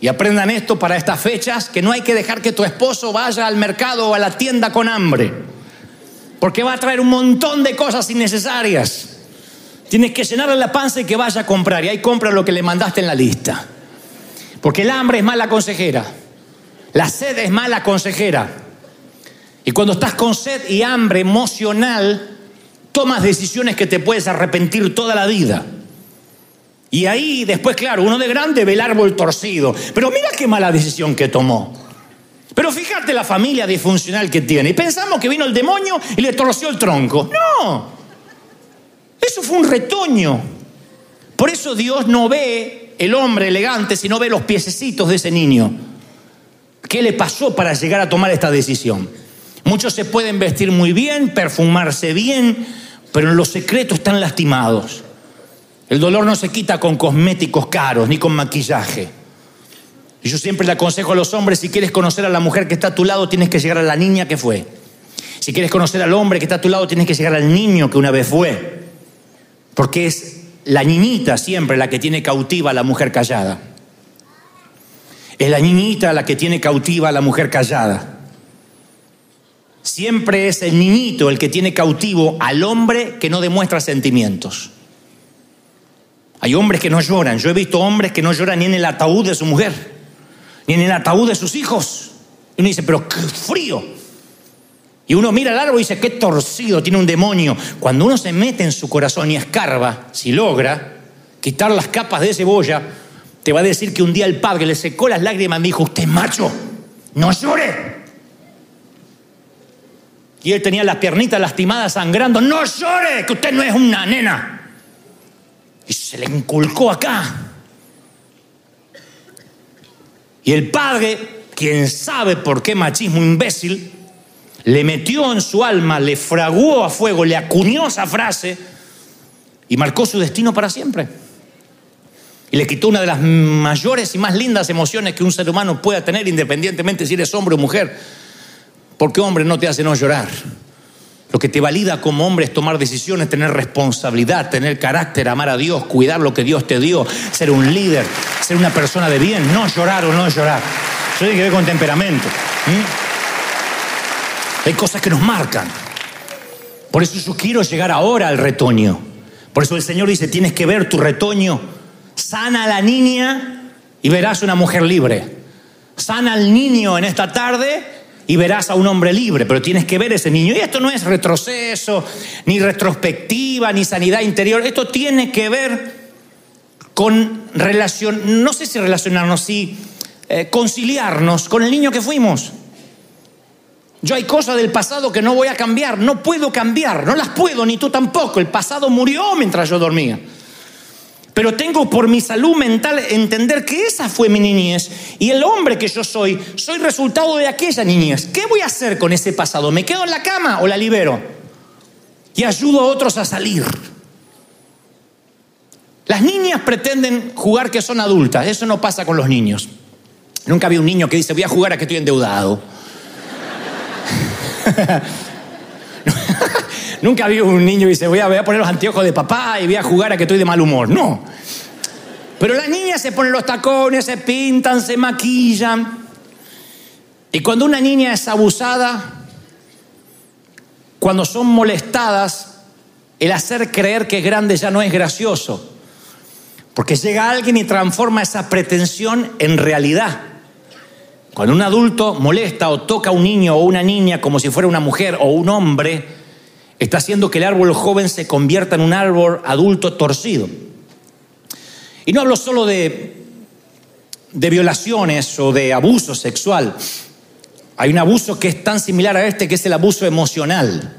Speaker 1: y aprendan esto para estas fechas, que no hay que dejar que tu esposo vaya al mercado o a la tienda con hambre, porque va a traer un montón de cosas innecesarias. Tienes que llenarle la panza y que vaya a comprar, y ahí compra lo que le mandaste en la lista. Porque el hambre es mala consejera, la sed es mala consejera. Y cuando estás con sed y hambre emocional, tomas decisiones que te puedes arrepentir toda la vida. Y ahí después, claro, uno de grande ve el árbol torcido. Pero mira qué mala decisión que tomó. Pero fíjate la familia disfuncional que tiene. Y pensamos que vino el demonio y le torció el tronco. No. Eso fue un retoño. Por eso Dios no ve el hombre elegante, sino ve los piececitos de ese niño. ¿Qué le pasó para llegar a tomar esta decisión? Muchos se pueden vestir muy bien, perfumarse bien, pero en los secretos están lastimados. El dolor no se quita con cosméticos caros ni con maquillaje. Yo siempre le aconsejo a los hombres, si quieres conocer a la mujer que está a tu lado, tienes que llegar a la niña que fue. Si quieres conocer al hombre que está a tu lado, tienes que llegar al niño que una vez fue. Porque es la niñita siempre la que tiene cautiva a la mujer callada. Es la niñita la que tiene cautiva a la mujer callada. Siempre es el niñito el que tiene cautivo al hombre que no demuestra sentimientos. Hay hombres que no lloran. Yo he visto hombres que no lloran ni en el ataúd de su mujer, ni en el ataúd de sus hijos. Y uno dice, pero qué frío. Y uno mira al árbol y dice, qué torcido, tiene un demonio. Cuando uno se mete en su corazón y escarba, si logra quitar las capas de cebolla, te va a decir que un día el padre le secó las lágrimas y dijo, usted macho, no llore. Y él tenía las piernitas lastimadas sangrando, no llore, que usted no es una nena. Y se le inculcó acá. Y el padre, quien sabe por qué machismo imbécil, le metió en su alma, le fraguó a fuego, le acuñó esa frase y marcó su destino para siempre. Y le quitó una de las mayores y más lindas emociones que un ser humano pueda tener, independientemente si eres hombre o mujer. Porque hombre no te hace no llorar. Lo que te valida como hombre es tomar decisiones, tener responsabilidad, tener carácter, amar a Dios, cuidar lo que Dios te dio, ser un líder, ser una persona de bien, no llorar o no llorar. Eso tiene que ver con temperamento. Hay cosas que nos marcan. Por eso yo quiero llegar ahora al retoño. Por eso el Señor dice, tienes que ver tu retoño. Sana a la niña y verás una mujer libre. Sana al niño en esta tarde y verás a un hombre libre, pero tienes que ver ese niño. Y esto no es retroceso, ni retrospectiva, ni sanidad interior. Esto tiene que ver con relación, no sé si relacionarnos, si eh, conciliarnos con el niño que fuimos. Yo hay cosas del pasado que no voy a cambiar, no puedo cambiar, no las puedo, ni tú tampoco. El pasado murió mientras yo dormía. Pero tengo por mi salud mental entender que esa fue mi niñez y el hombre que yo soy, soy resultado de aquella niñez. ¿Qué voy a hacer con ese pasado? ¿Me quedo en la cama o la libero? Y ayudo a otros a salir. Las niñas pretenden jugar que son adultas, eso no pasa con los niños. Nunca vi un niño que dice, voy a jugar a que estoy endeudado. Nunca vi un niño y dice, voy a, voy a poner los anteojos de papá y voy a jugar a que estoy de mal humor. No. Pero las niñas se ponen los tacones, se pintan, se maquillan. Y cuando una niña es abusada, cuando son molestadas, el hacer creer que es grande ya no es gracioso. Porque llega alguien y transforma esa pretensión en realidad. Cuando un adulto molesta o toca a un niño o una niña como si fuera una mujer o un hombre, está haciendo que el árbol joven se convierta en un árbol adulto torcido. Y no hablo solo de, violaciones o de abuso sexual. Hay un abuso que es tan similar a este que es el abuso emocional.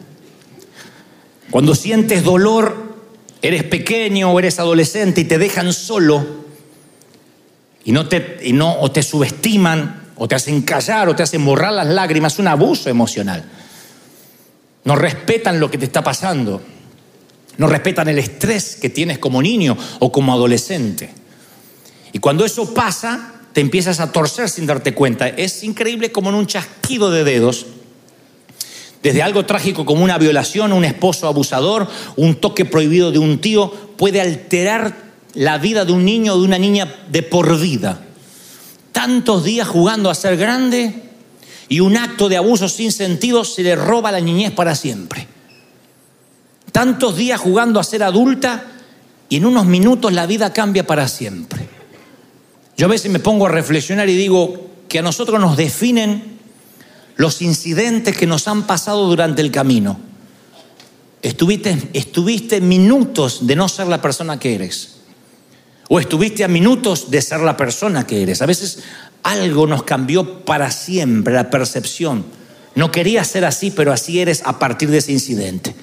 Speaker 1: Cuando sientes dolor, eres pequeño o eres adolescente y te dejan solo y no te, y no, o te subestiman o te hacen callar o te hacen borrar las lágrimas, un abuso emocional. No respetan lo que te está pasando. No respetan el estrés que tienes como niño o como adolescente. Y cuando eso pasa, te empiezas a torcer sin darte cuenta. Es increíble como en un chasquido de dedos, desde algo trágico como una violación, un esposo abusador, un toque prohibido de un tío, puede alterar la vida de un niño o de una niña de por vida. Tantos días jugando a ser grande y un acto de abuso sin sentido se le roba la niñez para siempre. Tantos días jugando a ser adulta y en unos minutos la vida cambia para siempre. Yo a veces me pongo a reflexionar y digo que a nosotros nos definen los incidentes que nos han pasado durante el camino. Estuviste, estuviste minutos de no ser la persona que eres. O estuviste a minutos de ser la persona que eres. A veces algo nos cambió para siempre, la percepción. No querías ser así, pero así eres a partir de ese incidente.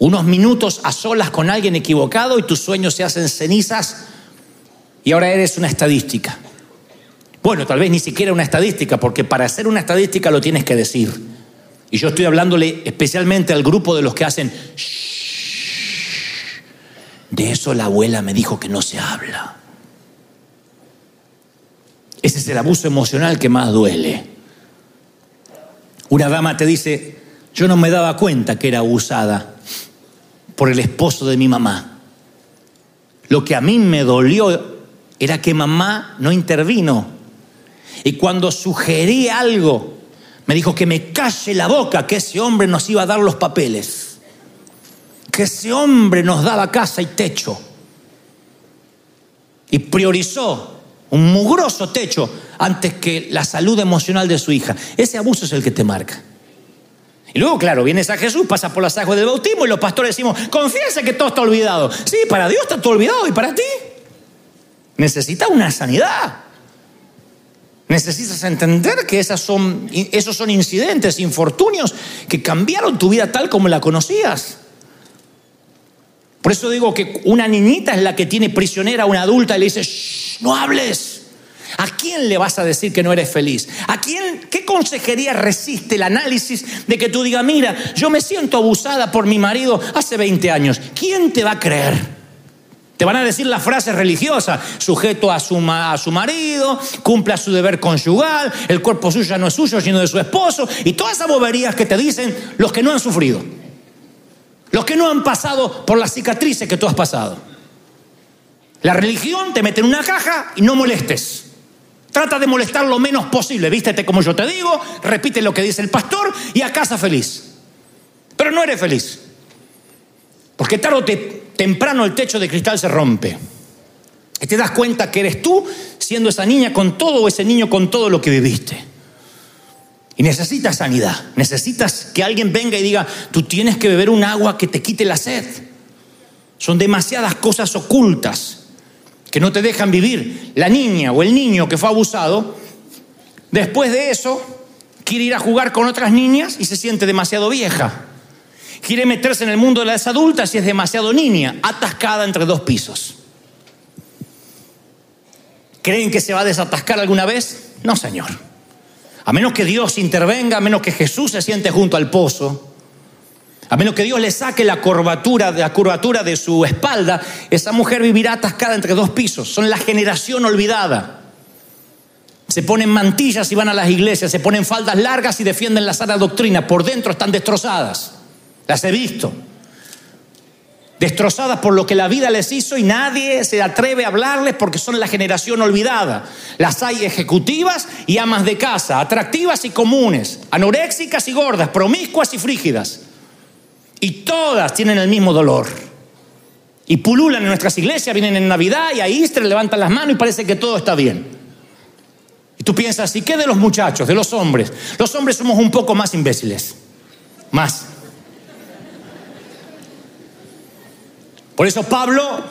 Speaker 1: Unos minutos a solas con alguien equivocado y tus sueños se hacen cenizas y ahora eres una estadística. Bueno, tal vez ni siquiera una estadística, porque para ser una estadística lo tienes que decir. Y yo estoy hablándole especialmente al grupo de los que hacen... De eso la abuela me dijo que no se habla. Ese es el abuso emocional que más duele. Una dama te dice, yo no me daba cuenta que era abusada por el esposo de mi mamá. Lo que a mí me dolió era que mamá no intervino. Y cuando sugerí algo, me dijo que me calle la boca, que ese hombre nos iba a dar los papeles. Que ese hombre nos daba casa y techo. Y priorizó un mugroso techo antes que la salud emocional de su hija. Ese abuso es el que te marca. Y luego, claro, vienes a Jesús, pasa por las aguas del bautismo y los pastores decimos, confiesa que todo está olvidado. Sí, para Dios está todo olvidado y para ti. Necesitas una sanidad. Necesitas entender que esas son, esos son incidentes, infortunios que cambiaron tu vida tal como la conocías. Por eso digo que una niñita es la que tiene prisionera a una adulta y le dice, no hables. ¿A quién le vas a decir que no eres feliz? ¿A quién, qué consejería resiste el análisis de que tú digas, mira, yo me siento abusada por mi marido hace 20 años? ¿Quién te va a creer? Te van a decir la frase religiosa, sujeto a su, a su marido, cumpla su deber conyugal, el cuerpo suyo no es suyo, sino de su esposo, y todas esas boberías que te dicen los que no han sufrido, los que no han pasado por las cicatrices que tú has pasado. La religión te mete en una caja y no molestes. Trata de molestar lo menos posible. Vístete como yo te digo, repite lo que dice el pastor y a casa feliz. Pero no eres feliz. Porque tarde o temprano el techo de cristal se rompe. Y te das cuenta que eres tú siendo esa niña con todo o ese niño con todo lo que viviste. Y necesitas sanidad. Necesitas que alguien venga y diga, tú tienes que beber un agua que te quite la sed. Son demasiadas cosas ocultas que no te dejan vivir. La niña o el niño que fue abusado, después de eso, quiere ir a jugar con otras niñas y se siente demasiado vieja. Quiere meterse en el mundo de las adultas y es demasiado niña, atascada entre dos pisos. ¿Creen que se va a desatascar alguna vez? No, Señor. A menos que Dios intervenga, a menos que Jesús se siente junto al pozo, a menos que Dios le saque la curvatura, la curvatura de su espalda, esa mujer vivirá atascada entre dos pisos. Son la generación olvidada. Se ponen mantillas y van a las iglesias, se ponen faldas largas y defienden la sana doctrina. Por dentro están destrozadas. Las he visto. Destrozadas por lo que la vida les hizo y nadie se atreve a hablarles porque son la generación olvidada. Las hay ejecutivas y amas de casa, atractivas y comunes, anoréxicas y gordas, promiscuas y frígidas. Y todas tienen el mismo dolor. Y pululan en nuestras iglesias, vienen en Navidad y a Easter levantan las manos y parece que todo está bien. Y tú piensas, ¿y qué de los muchachos, de los hombres? Los hombres somos un poco más imbéciles. Más. Por eso Pablo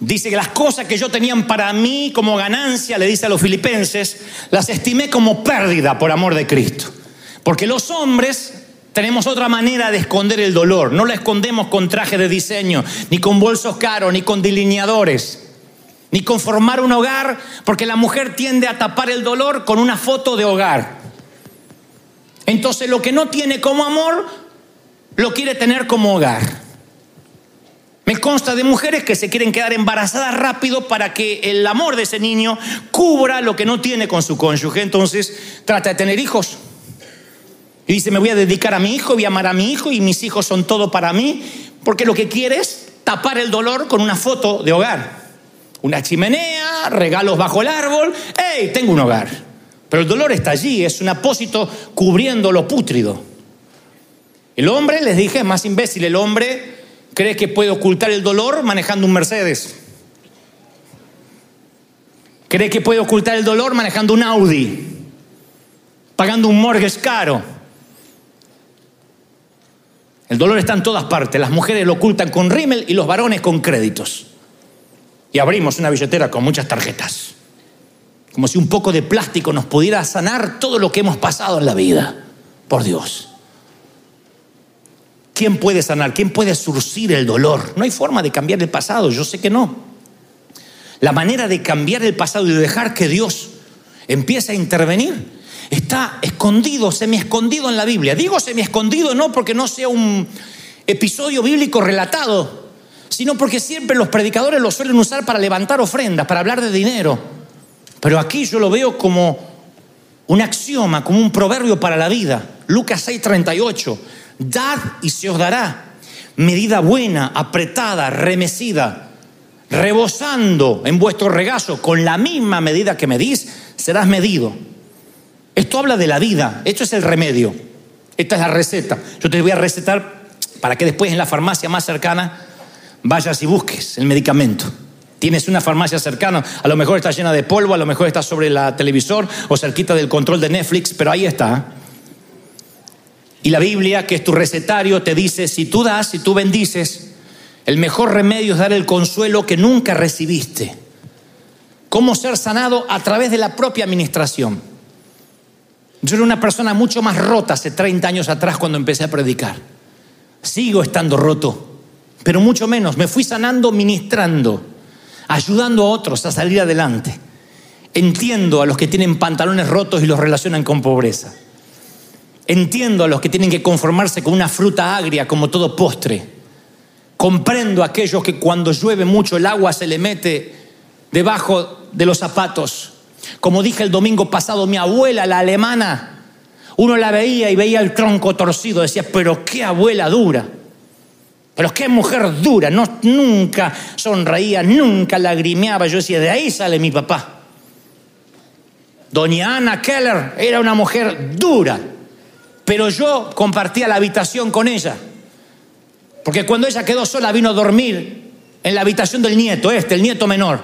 Speaker 1: dice que las cosas que yo tenía para mí como ganancia, le dice a los filipenses, las estimé como pérdida por amor de Cristo. Porque los hombres tenemos otra manera de esconder el dolor. No lo escondemos con traje de diseño, ni con bolsos caros, ni con delineadores, ni con formar un hogar, porque la mujer tiende a tapar el dolor con una foto de hogar. Entonces lo que no tiene como amor, lo quiere tener como hogar. Me consta de mujeres que se quieren quedar embarazadas rápido para que el amor de ese niño cubra lo que no tiene con su cónyuge. Entonces trata de tener hijos y dice, me voy a dedicar a mi hijo, voy a amar a mi hijo y mis hijos son todo para mí, porque lo que quiere es tapar el dolor con una foto de hogar. Una chimenea, regalos bajo el árbol, ¡hey! Tengo un hogar. Pero el dolor está allí, es un apósito cubriendo lo pútrido. El hombre, les dije, es más imbécil. El hombre cree que puede ocultar el dolor manejando un Mercedes. Cree que puede ocultar el dolor manejando un Audi, pagando un mortgage caro. El dolor está en todas partes. Las mujeres lo ocultan con rímel y los varones con créditos. y abrimos una billetera con muchas tarjetas. Como si un poco de plástico nos pudiera sanar todo lo que hemos pasado en la vida. Por Dios. ¿Quién puede sanar? ¿Quién puede surcir el dolor? No hay forma de cambiar el pasado, yo sé que no. La manera de cambiar el pasado y de dejar que Dios empiece a intervenir está escondido, semi escondido en la Biblia. Digo semi escondido no porque no sea un episodio bíblico relatado, sino porque siempre los predicadores lo suelen usar para levantar ofrendas, para hablar de dinero. Pero aquí yo lo veo como un axioma, como un proverbio para la vida. Lucas 6:38, dad y se os dará. Medida buena, apretada, remecida, rebosando en vuestro regazo, con la misma medida que medís, serás medido. Esto habla de la vida, esto es el remedio, esta es la receta. Yo te voy a recetar para que después en la farmacia más cercana vayas y busques el medicamento. Tienes una farmacia cercana, a lo mejor está llena de polvo, a lo mejor está sobre la televisor o cerquita del control de Netflix, pero ahí está. Y la Biblia, que es tu recetario, te dice, si tú das, si tú bendices, el mejor remedio es dar el consuelo que nunca recibiste. ¿Cómo ser sanado? A través de la propia administración. Yo era una persona mucho más rota hace 30 años atrás cuando empecé a predicar. Sigo estando roto, pero mucho menos. Me fui sanando ministrando, ayudando a otros a salir adelante. Entiendo a los que tienen pantalones rotos y los relacionan con pobreza. Entiendo a los que tienen que conformarse con una fruta agria como todo postre. Comprendo a aquellos que cuando llueve mucho el agua se le mete debajo de los zapatos como dije el domingo pasado, mi abuela, la alemana, uno la veía y veía el tronco torcido, decía, pero qué abuela dura, pero qué mujer dura, no, nunca sonreía, nunca lagrimeaba, yo decía, de ahí sale mi papá. Doña Ana Keller era una mujer dura, pero yo compartía la habitación con ella, porque cuando ella quedó sola vino a dormir en la habitación del nieto, este, el nieto menor,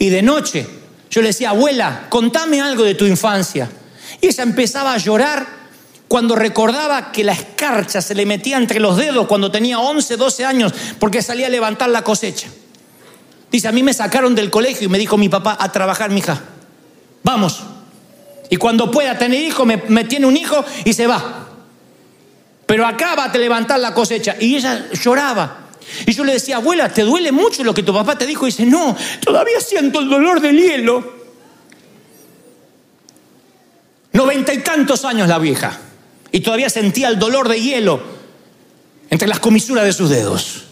Speaker 1: y de noche yo le decía, abuela, contame algo de tu infancia. Y ella empezaba a llorar cuando recordaba que la escarcha se le metía entre los dedos cuando tenía 11, 12 años porque salía a levantar la cosecha. Dice, a mí me sacaron del colegio y me dijo mi papá a trabajar, mi hija. Vamos. Y cuando pueda tener hijo, me, tiene un hijo y se va. Pero acaba de levantar la cosecha. Y ella lloraba. Y yo le decía, abuela, ¿te duele mucho lo que tu papá te dijo? Y dice, no, todavía siento el dolor del hielo. Noventa y tantos años la vieja. Y todavía sentía el dolor de hielo entre las comisuras de sus dedos.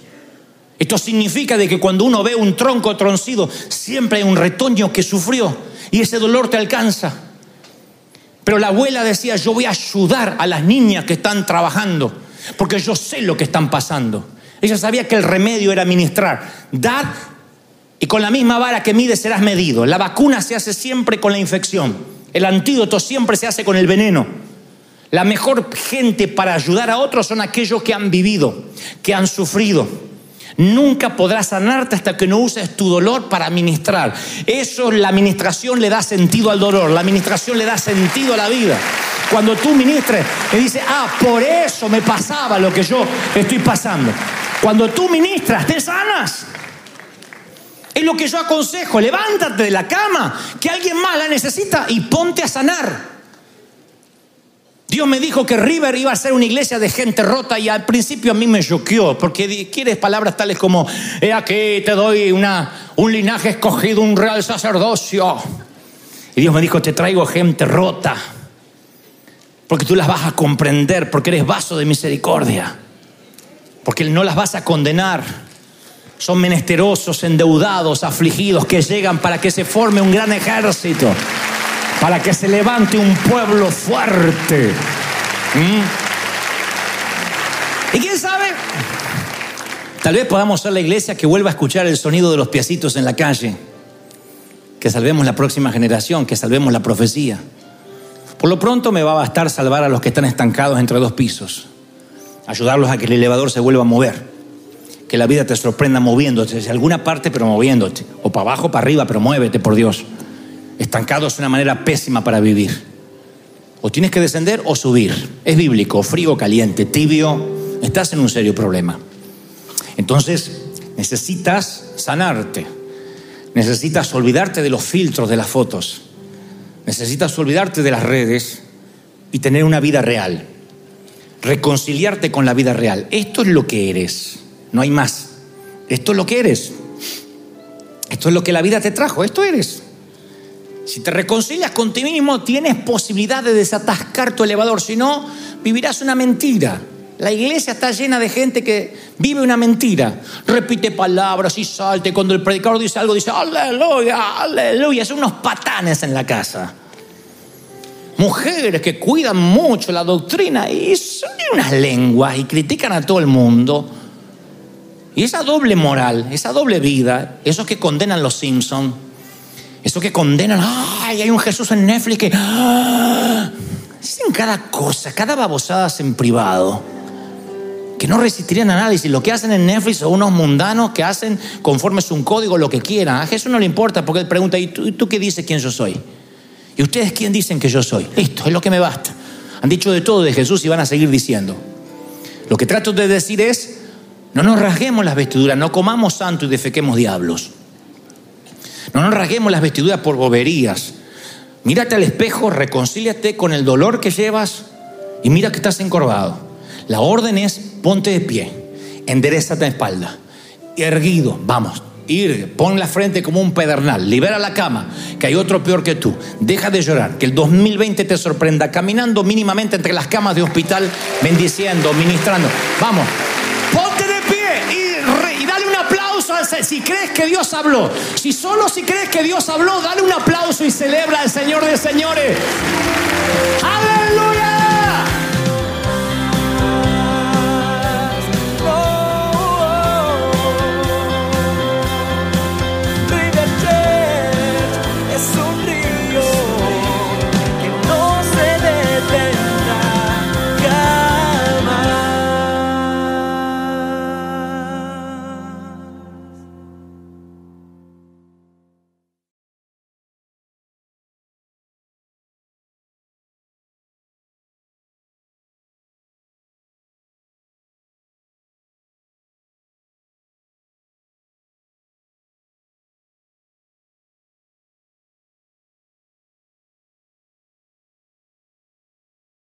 Speaker 1: Esto significa de que cuando uno ve un tronco troncido, siempre hay un retoño que sufrió y ese dolor te alcanza. Pero la abuela decía, yo voy a ayudar a las niñas que están trabajando, porque yo sé lo que están pasando. Ella sabía que el remedio era ministrar. Dad y con la misma vara que mide serás medido. La vacuna se hace siempre con la infección. El antídoto siempre se hace con el veneno. La mejor gente para ayudar a otros son aquellos que han vivido, que han sufrido. Nunca podrás sanarte hasta que no uses tu dolor para ministrar. Eso, la administración le da sentido al dolor, la administración le da sentido a la vida. Cuando tú ministres, me dice, ah, por eso me pasaba lo que yo estoy pasando. Cuando tú ministras, te sanas. Es lo que yo aconsejo. Levántate de la cama, que alguien más la necesita y ponte a sanar. Dios me dijo que River iba a ser una iglesia de gente rota y al principio a mí me choqueó, porque quieres palabras tales como, he aquí te doy una, un linaje escogido, un real sacerdocio. Y Dios me dijo, te traigo gente rota, porque tú las vas a comprender, porque eres vaso de misericordia porque no las vas a condenar. Son menesterosos, endeudados, afligidos, que llegan para que se forme un gran ejército, para que se levante un pueblo fuerte. ¿Mm? ¿Y quién sabe? Tal vez podamos ser la iglesia que vuelva a escuchar el sonido de los piecitos en la calle, que salvemos la próxima generación, que salvemos la profecía. Por lo pronto me va a bastar salvar a los que están estancados entre dos pisos ayudarlos a que el elevador se vuelva a mover, que la vida te sorprenda moviéndote desde alguna parte, pero moviéndote, o para abajo, para arriba, pero muévete, por Dios. Estancado es una manera pésima para vivir. O tienes que descender o subir. Es bíblico, frío, caliente, tibio, estás en un serio problema. Entonces, necesitas sanarte. Necesitas olvidarte de los filtros de las fotos. Necesitas olvidarte de las redes y tener una vida real. Reconciliarte con la vida real. Esto es lo que eres. No hay más. Esto es lo que eres. Esto es lo que la vida te trajo. Esto eres. Si te reconcilias con ti mismo, tienes posibilidad de desatascar tu elevador. Si no, vivirás una mentira. La iglesia está llena de gente que vive una mentira. Repite palabras y salte. Cuando el predicador dice algo, dice aleluya, aleluya. Son unos patanes en la casa. Mujeres que cuidan mucho la doctrina y son unas lenguas y critican a todo el mundo. Y esa doble moral, esa doble vida, esos que condenan los Simpsons, esos que condenan, ay, hay un Jesús en Netflix que... ¡ah! Dicen cada cosa, cada babosada en privado que no resistirían análisis. Lo que hacen en Netflix son unos mundanos que hacen conforme es un código lo que quieran. A Jesús no le importa porque él pregunta, ¿y tú, tú qué dices quién yo soy? ¿Y ustedes quién dicen que yo soy? Listo, es lo que me basta. Han dicho de todo de Jesús y van a seguir diciendo. Lo que trato de decir es, no nos rasguemos las vestiduras, no comamos santo y defequemos diablos. No nos rasguemos las vestiduras por boberías. Mírate al espejo, reconcíliate con el dolor que llevas y mira que estás encorvado. La orden es ponte de pie, endereza la espalda, erguido, vamos, ir, pon la frente como un pedernal, libera la cama, que hay otro peor que tú, deja de llorar, que el 2020 te sorprenda, caminando mínimamente entre las camas de hospital, bendiciendo, ministrando, vamos, si crees que Dios habló, si solo si crees que Dios habló, dale un aplauso y celebra al Señor de señores.